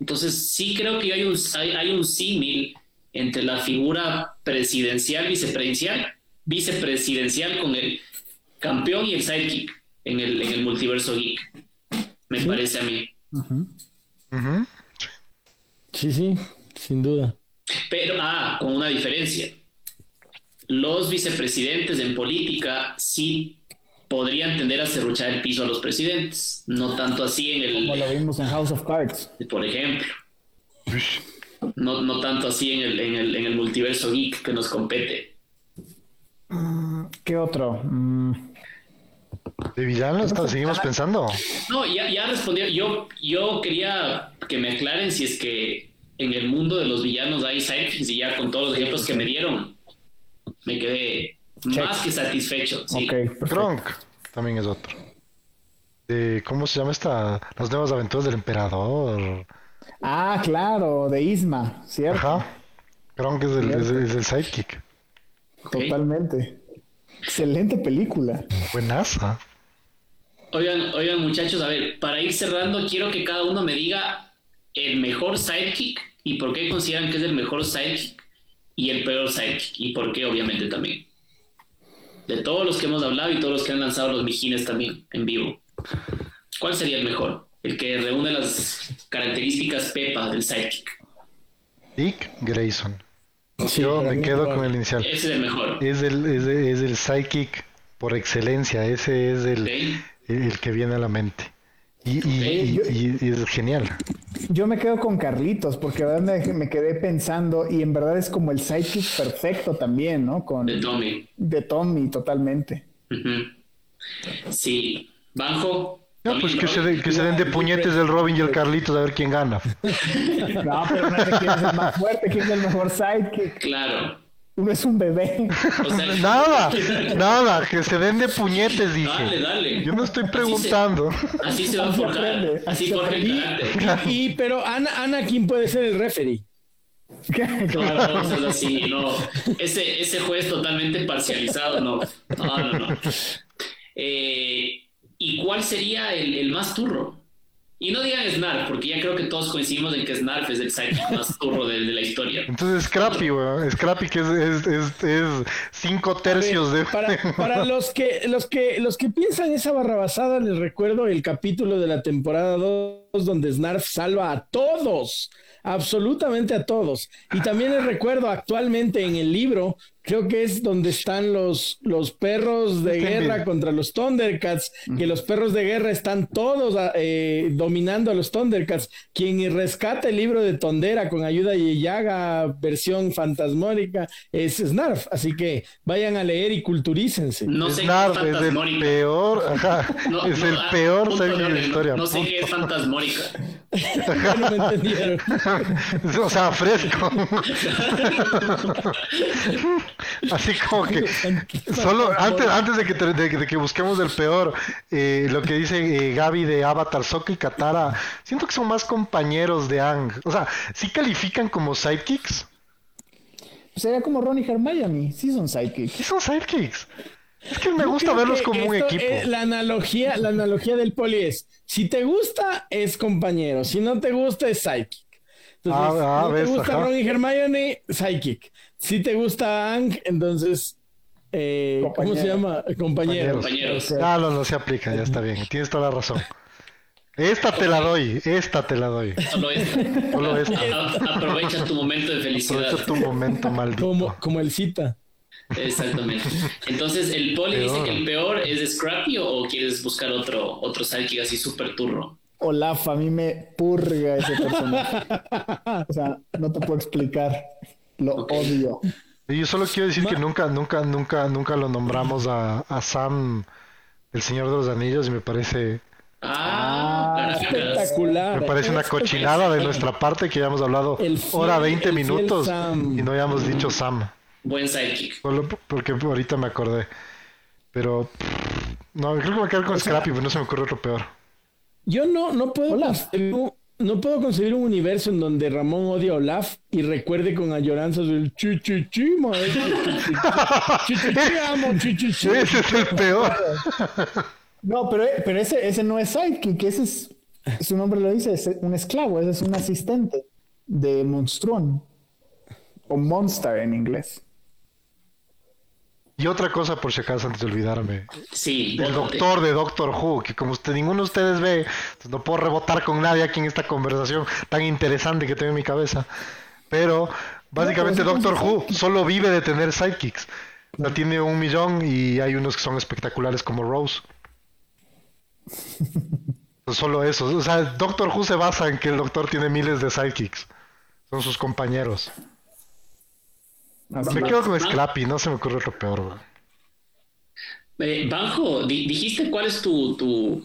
Entonces, sí creo que hay un, hay, hay un símil entre la figura presidencial, vicepresidencial, vicepresidencial con el campeón y el sidekick en el, en el multiverso geek. Me parece a mí. Sí, sí, sin duda. Pero, ah, con una diferencia. Los vicepresidentes en política sí podrían tender a serruchar el piso a los presidentes, no tanto así en Como el, lo vimos en House of Cards. por ejemplo, no, no tanto así en el, en, el, en el multiverso geek que nos compete. ¿Qué otro? Mm, De villano está- seguimos pensando. No, ya, ya respondió. Yo, yo quería que me aclaren si es que en el mundo de los villanos hay sidekicks y ya con todos los ejemplos que me dieron, me quedé Check. más que satisfecho. Sí. Kronk también es otro. De, ¿Cómo se llama esta? Las nuevas aventuras del emperador. Ah, claro, de Isma, ¿cierto? Ajá. Kronk es el, es, el- es el sidekick. Totalmente. Excelente película. Buenaza. Oigan, oigan, muchachos, a ver, para ir cerrando, quiero que cada uno me diga el mejor sidekick y por qué consideran que es el mejor sidekick y el peor sidekick y por qué, obviamente, también. De todos los que hemos hablado y todos los que han lanzado los mijines también en vivo. ¿Cuál sería el mejor? El que reúne las características pepa del sidekick. Dick Grayson. Sí, Yo me quedo con el inicial. Ese es el mejor. Es el, es, el- es el psychic por excelencia. Ese es el, el que viene a la mente. Y, y- Ok. y- y es genial. Yo me quedo con Carlitos, porque me, me quedé pensando, y en verdad es como el sidekick perfecto también, ¿no? Con De Tommy. de Tommy, totalmente. Sí. Banjo. No, pues que se, de- que se den de puñetes el Robin y el Carlitos a ver quién gana. No, pero no sé quién es el más fuerte, quién es el mejor sidekick. Claro. Uno es un bebé. O sea, Nada, nada, que se den de puñetes, Dale, dije. dale. Yo no estoy Así se- preguntando. Así se va a Así forjar. aprende, Así carácter. Y, pero Ana, Anakin puede ser el referee. No, no. Ese, ese juez totalmente parcializado, no. No, no, no. Eh, ¿Y cuál sería el, el más turro? Y no digan Snarf, porque ya creo que todos coincidimos en que Snarf es el sidekick más turro de, de la historia. Entonces Scrappy, weón. Scrappy que es, es, es, es cinco tercios de... Para, para los que los que los que piensan esa barrabasada, les recuerdo el capítulo de la temporada 2 donde Snarf salva a todos, absolutamente a todos. Y también les recuerdo actualmente en el libro, creo que es donde están los, los perros de guerra contra los Thundercats, que los perros de guerra están todos eh, dominando a los Thundercats. Quien rescata el libro de Tondera con ayuda de Yaga, versión fantasmórica, es Snarf. Así que vayan a leer y culturícense. No sé Snarf qué es es el peor, ajá, No, es no, el ah, peor de la historia. No sé qué es fantasmórica. Ya no me entendieron. o sea, fresco. Así como que solo antes, antes de que te- de, de que busquemos el peor, eh, lo que dice eh, Gaby de Avatar, Sokka y Katara, siento que son más compañeros de Ang. O sea, sí califican como sidekicks. Sería como Ron y Hermione, sí son Sí sidekicks. son sidekicks. Es que me gusta verlos como un esto equipo. es la analogía, la analogía del poli es, si te gusta, es compañero, si no te gusta, es psychic. Entonces, Ah, ah, no te gusta ajá. Ron y Hermione, psychic. Si te gusta Ang, entonces, eh, ¿cómo se llama? Compañero. Compañeros. Ah, no, no se aplica, ya está bien. Tienes toda la razón. Esta te la doy, esta te la doy. Solo es- Solo esta. a- aprovecha tu momento de felicidad. Aprovecha tu momento maldito. Como, como el cita. Exactamente. Entonces, ¿el poli dice que el peor es Scrappy o quieres buscar otro, otro sidekick así súper turro? Olaf, a mí me purga ese personaje. o sea, no te puedo explicar. Lo odio. yo solo quiero decir que nunca, nunca, nunca, nunca lo nombramos a, a Sam, el Señor de los Anillos, y me parece Ah, ah espectacular. Me parece una cochinada de nuestra parte que ya hemos hablado hora 20 minutos y no hayamos dicho Sam. Buen sidekick. porque ahorita me acordé. Pero no, creo que me voy a quedar con Scrappy, pero no se me ocurre otro peor. Yo no, no puedo no puedo concebir un universo en donde Ramón odia a Olaf y recuerde con añoranzas el chichichi, Ese es el peor. No, pero, pero ese, ese no es sidekick, ese es, su nombre lo dice, es un esclavo, ese es un asistente de Monstrón o Monster en inglés. Y otra cosa, por si acaso, antes de olvidarme. Sí. El doctor de Doctor Who, que como usted, ninguno de ustedes ve, no puedo rebotar con nadie aquí en esta conversación tan interesante que tengo en mi cabeza. Pero básicamente Doctor Who solo vive de tener sidekicks. La tiene un millón y hay unos que son espectaculares como Rose. Solo eso. O sea, Doctor Who se basa en que el doctor tiene miles de sidekicks. Son sus compañeros. Me quedo con Scrappy, no se me ocurre lo peor. Eh, Banjo, dijiste cuál es tu, tu,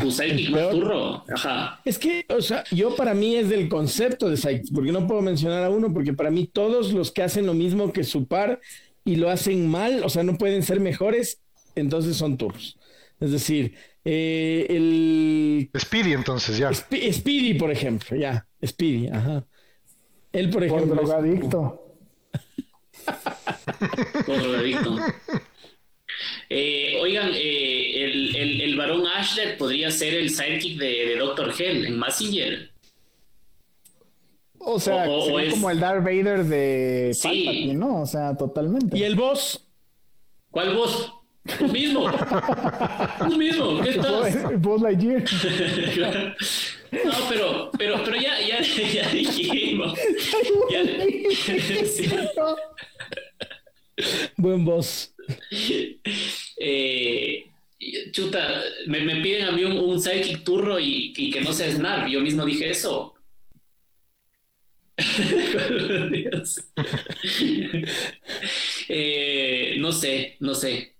tu sidekick más turro. Ajá. Es que, o sea, yo para mí es del concepto de sidekick, porque no puedo mencionar a uno, porque para mí todos los que hacen lo mismo que su par y lo hacen mal, o sea, no pueden ser mejores, entonces son turros. Es decir, eh, el... Speedy entonces, ya. Speedy, por ejemplo, ya. Speedy, ajá. Él, por ejemplo... Por drogadicto. Eh, oigan, eh, el, el, el, varón Ashler podría ser el sidekick de, de Doctor Hell en Massinger. O sea, es... como el Darth Vader de sí. Palpatine, ¿no? O sea, totalmente. ¿Y el boss? ¿Cuál boss? Tú mismo. Tú mismo. ¿Qué estás? Buzz Lightyear. No, pero, pero, pero ya, ya, ya dijimos. Ya, Buen voz. Eh, chuta, me, me, piden a mí un, un psychic turro y, y, que no sea Snap. Yo mismo dije eso. eh, no sé, no sé.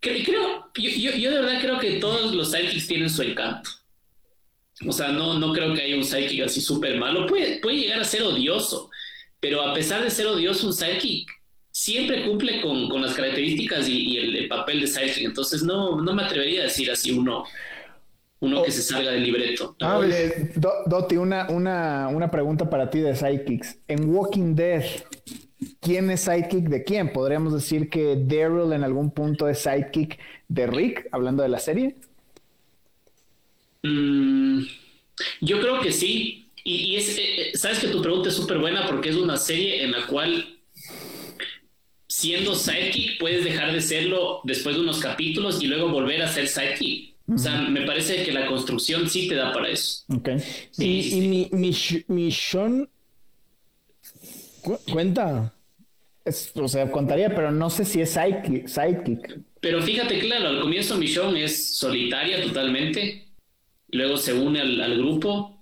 Creo, yo, yo, de verdad creo que todos los sidekicks tienen su encanto. O sea, no, no creo que haya un sidekick así súper malo. Puede, puede llegar a ser odioso, pero a pesar de ser odioso, un sidekick siempre cumple con, con las características y, el, papel de sidekick. Entonces, no, no me atrevería a decir así uno, uno que se salga del libreto. Ah, Doti, una, una, una pregunta para ti de sidekicks. En Walking Dead, ¿Quién es sidekick de quién? ¿Podríamos decir que Daryl en algún punto es sidekick de Rick, hablando de la serie? Mm, yo creo que sí. Y, es, eh, eh, sabes que tu pregunta es súper buena porque es una serie en la cual siendo sidekick puedes dejar de serlo después de unos capítulos y luego volver a ser sidekick. O sea, me parece que la construcción sí te da para eso. Ok. y, mi, mi, mi Sean cuenta. o sea, contaría, pero no sé si es sidekick. Pero fíjate, claro, al comienzo Michonne es solitaria totalmente. Luego se une al, grupo.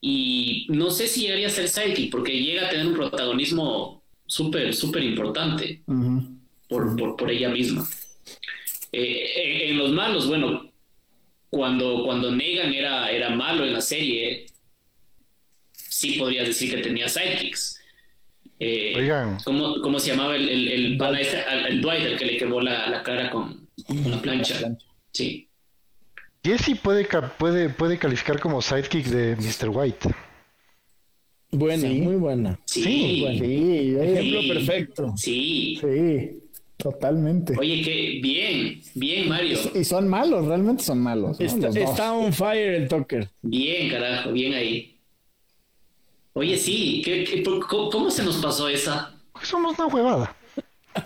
Y no sé si llegaría a ser sidekick, porque llega a tener un protagonismo súper, súper importante por, por, ella misma. Eh, en, los malos, bueno, cuando, cuando Negan era, era malo en la serie, sí podrías decir que tenía sidekicks eh, ¿cómo, se llamaba el, el, el, el, Dwight, el que le quemó la, la cara con, con, la plancha? Sí. Jesse puede, puede, puede calificar como sidekick de Mr. White. Buena, muy buena. Sí, sí, sí ejemplo perfecto. Sí. Sí, totalmente. Oye, que bien, bien, Mario. Y, son malos, realmente son malos. Está, está on fire el Tucker. Bien, carajo, bien ahí. Oye, sí, ¿qué, cómo, se nos pasó esa? Somos una huevada.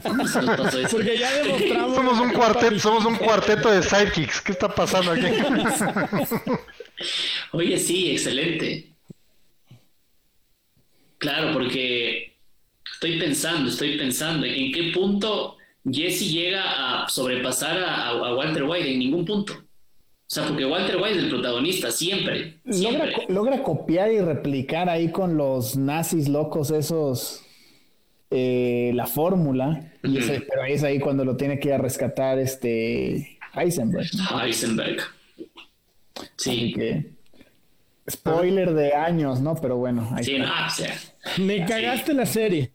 ¿Cómo se nos pasó esa? Porque ya demostramos. Somos un cuarteto, somos un cuarteto de sidekicks. ¿Qué está pasando aquí? Oye, sí, excelente. Claro, porque estoy pensando, estoy pensando en qué punto Jesse llega a sobrepasar a, a Walter White. En ningún punto. O O sea, porque Walter White es el protagonista, siempre. Logra, copiar y replicar ahí con los nazis locos esos eh, la fórmula. pero ahí es ahí cuando lo tiene que ir a rescatar este Heisenberg. Heisenberg. Sí. spoiler de años, ¿no? Pero bueno. sí, no, Me cagaste la serie.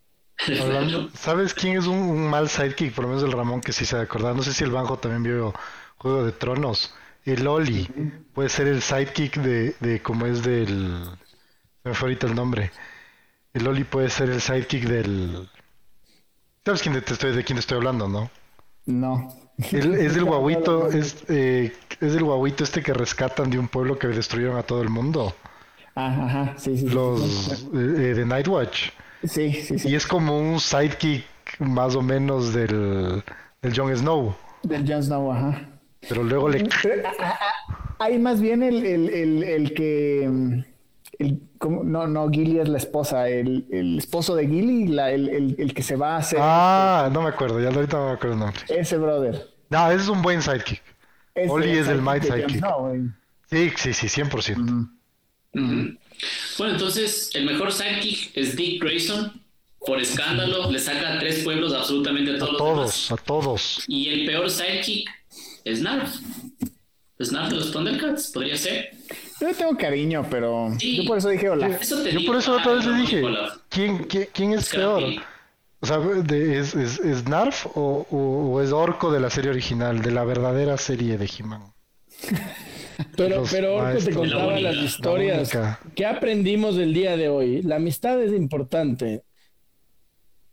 ¿Sabes quién es un, mal sidekick? Por lo menos el Ramón que sí se ha acordado. No sé si el Banjo también vio Juego de Tronos. El Oli puede ser el sidekick de, de como es del... me fue ahorita el nombre. El Oli puede ser el sidekick del... ¿Sabes quién te estoy, de quién estoy hablando, no? No. es del guaguito, es, eh, es del guaguito este que rescatan de un pueblo que destruyeron a todo el mundo. Ajá, ajá, sí, sí. Los eh, eh, de Nightwatch. Sí, sí, sí. Y es como un sidekick más o menos del, del Jon Snow. Del Jon Snow, ajá. Pero luego le... Hay más bien el, el, el, que... Mm, el, no, no, Gilly es la esposa, el, el esposo de Gilly, la, el, el, que se va a hacer. Ah, no me acuerdo, ya ahorita no me acuerdo el nombre. Ese brother. No, ese es un buen sidekick. Oli es el Might sidekick. sí, sí, sí, 100%. Bueno, entonces el mejor sidekick es Dick Grayson. Por escándalo, le saca tres pueblos absolutamente a todos. A todos, a todos. Y el peor sidekick es Narf. Es Narf de los Thundercats, podría ser. Yo tengo cariño, pero yo por eso dije hola. yo por eso otra vez le dije, ¿quién, quién, es peor? O sea, ¿es, es, es Narf o, o, es Orco de la serie original, de la verdadera serie de He-Man? Pero, pero Orco te contaba las historias. ¿Qué aprendimos del día de hoy? La amistad es importante.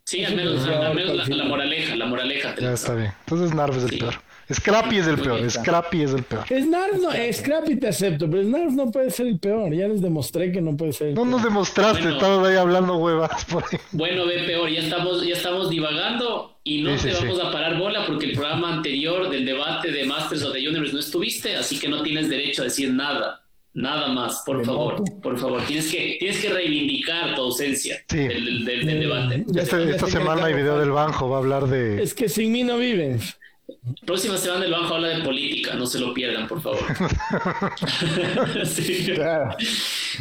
Sí, al menos, al menos la, moraleja, la moraleja. Ya está bien. Entonces Narf es el peor. Scrappy es el peor, Scrappy es el peor. Snarf no, Scrappy te acepto, pero Snarf no puede ser el peor. Ya les demostré que no puede ser. El no nos demostraste, estamos ahí hablando huevas por ahí. Bueno, ve peor, ya estamos, ya estamos divagando y no te vamos a parar bola porque el programa anterior del debate de Masters of the Universe no estuviste, así que no tienes derecho a decir nada. Nada más, por favor, por favor. Tienes que, tienes que reivindicar tu ausencia del, debate. Este, esta semana hay video del Banjo, va a hablar de... Es que sin mí no vives. Próxima semana del Banjo habla de política, no se lo pierdan, por favor.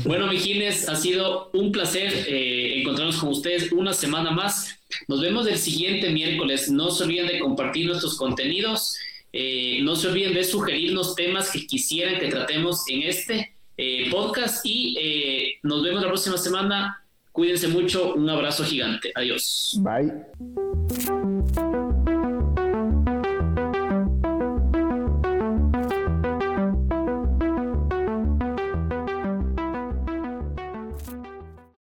Bueno, Mijines, ha sido un placer eh, encontrarnos con ustedes una semana más. Nos vemos el siguiente miércoles. No se olviden de compartir nuestros contenidos. Eh, no se olviden de sugerirnos temas que quisieran que tratemos en este eh, podcast y nos vemos la próxima semana. Cuídense mucho. Un abrazo gigante. Adiós. Bye.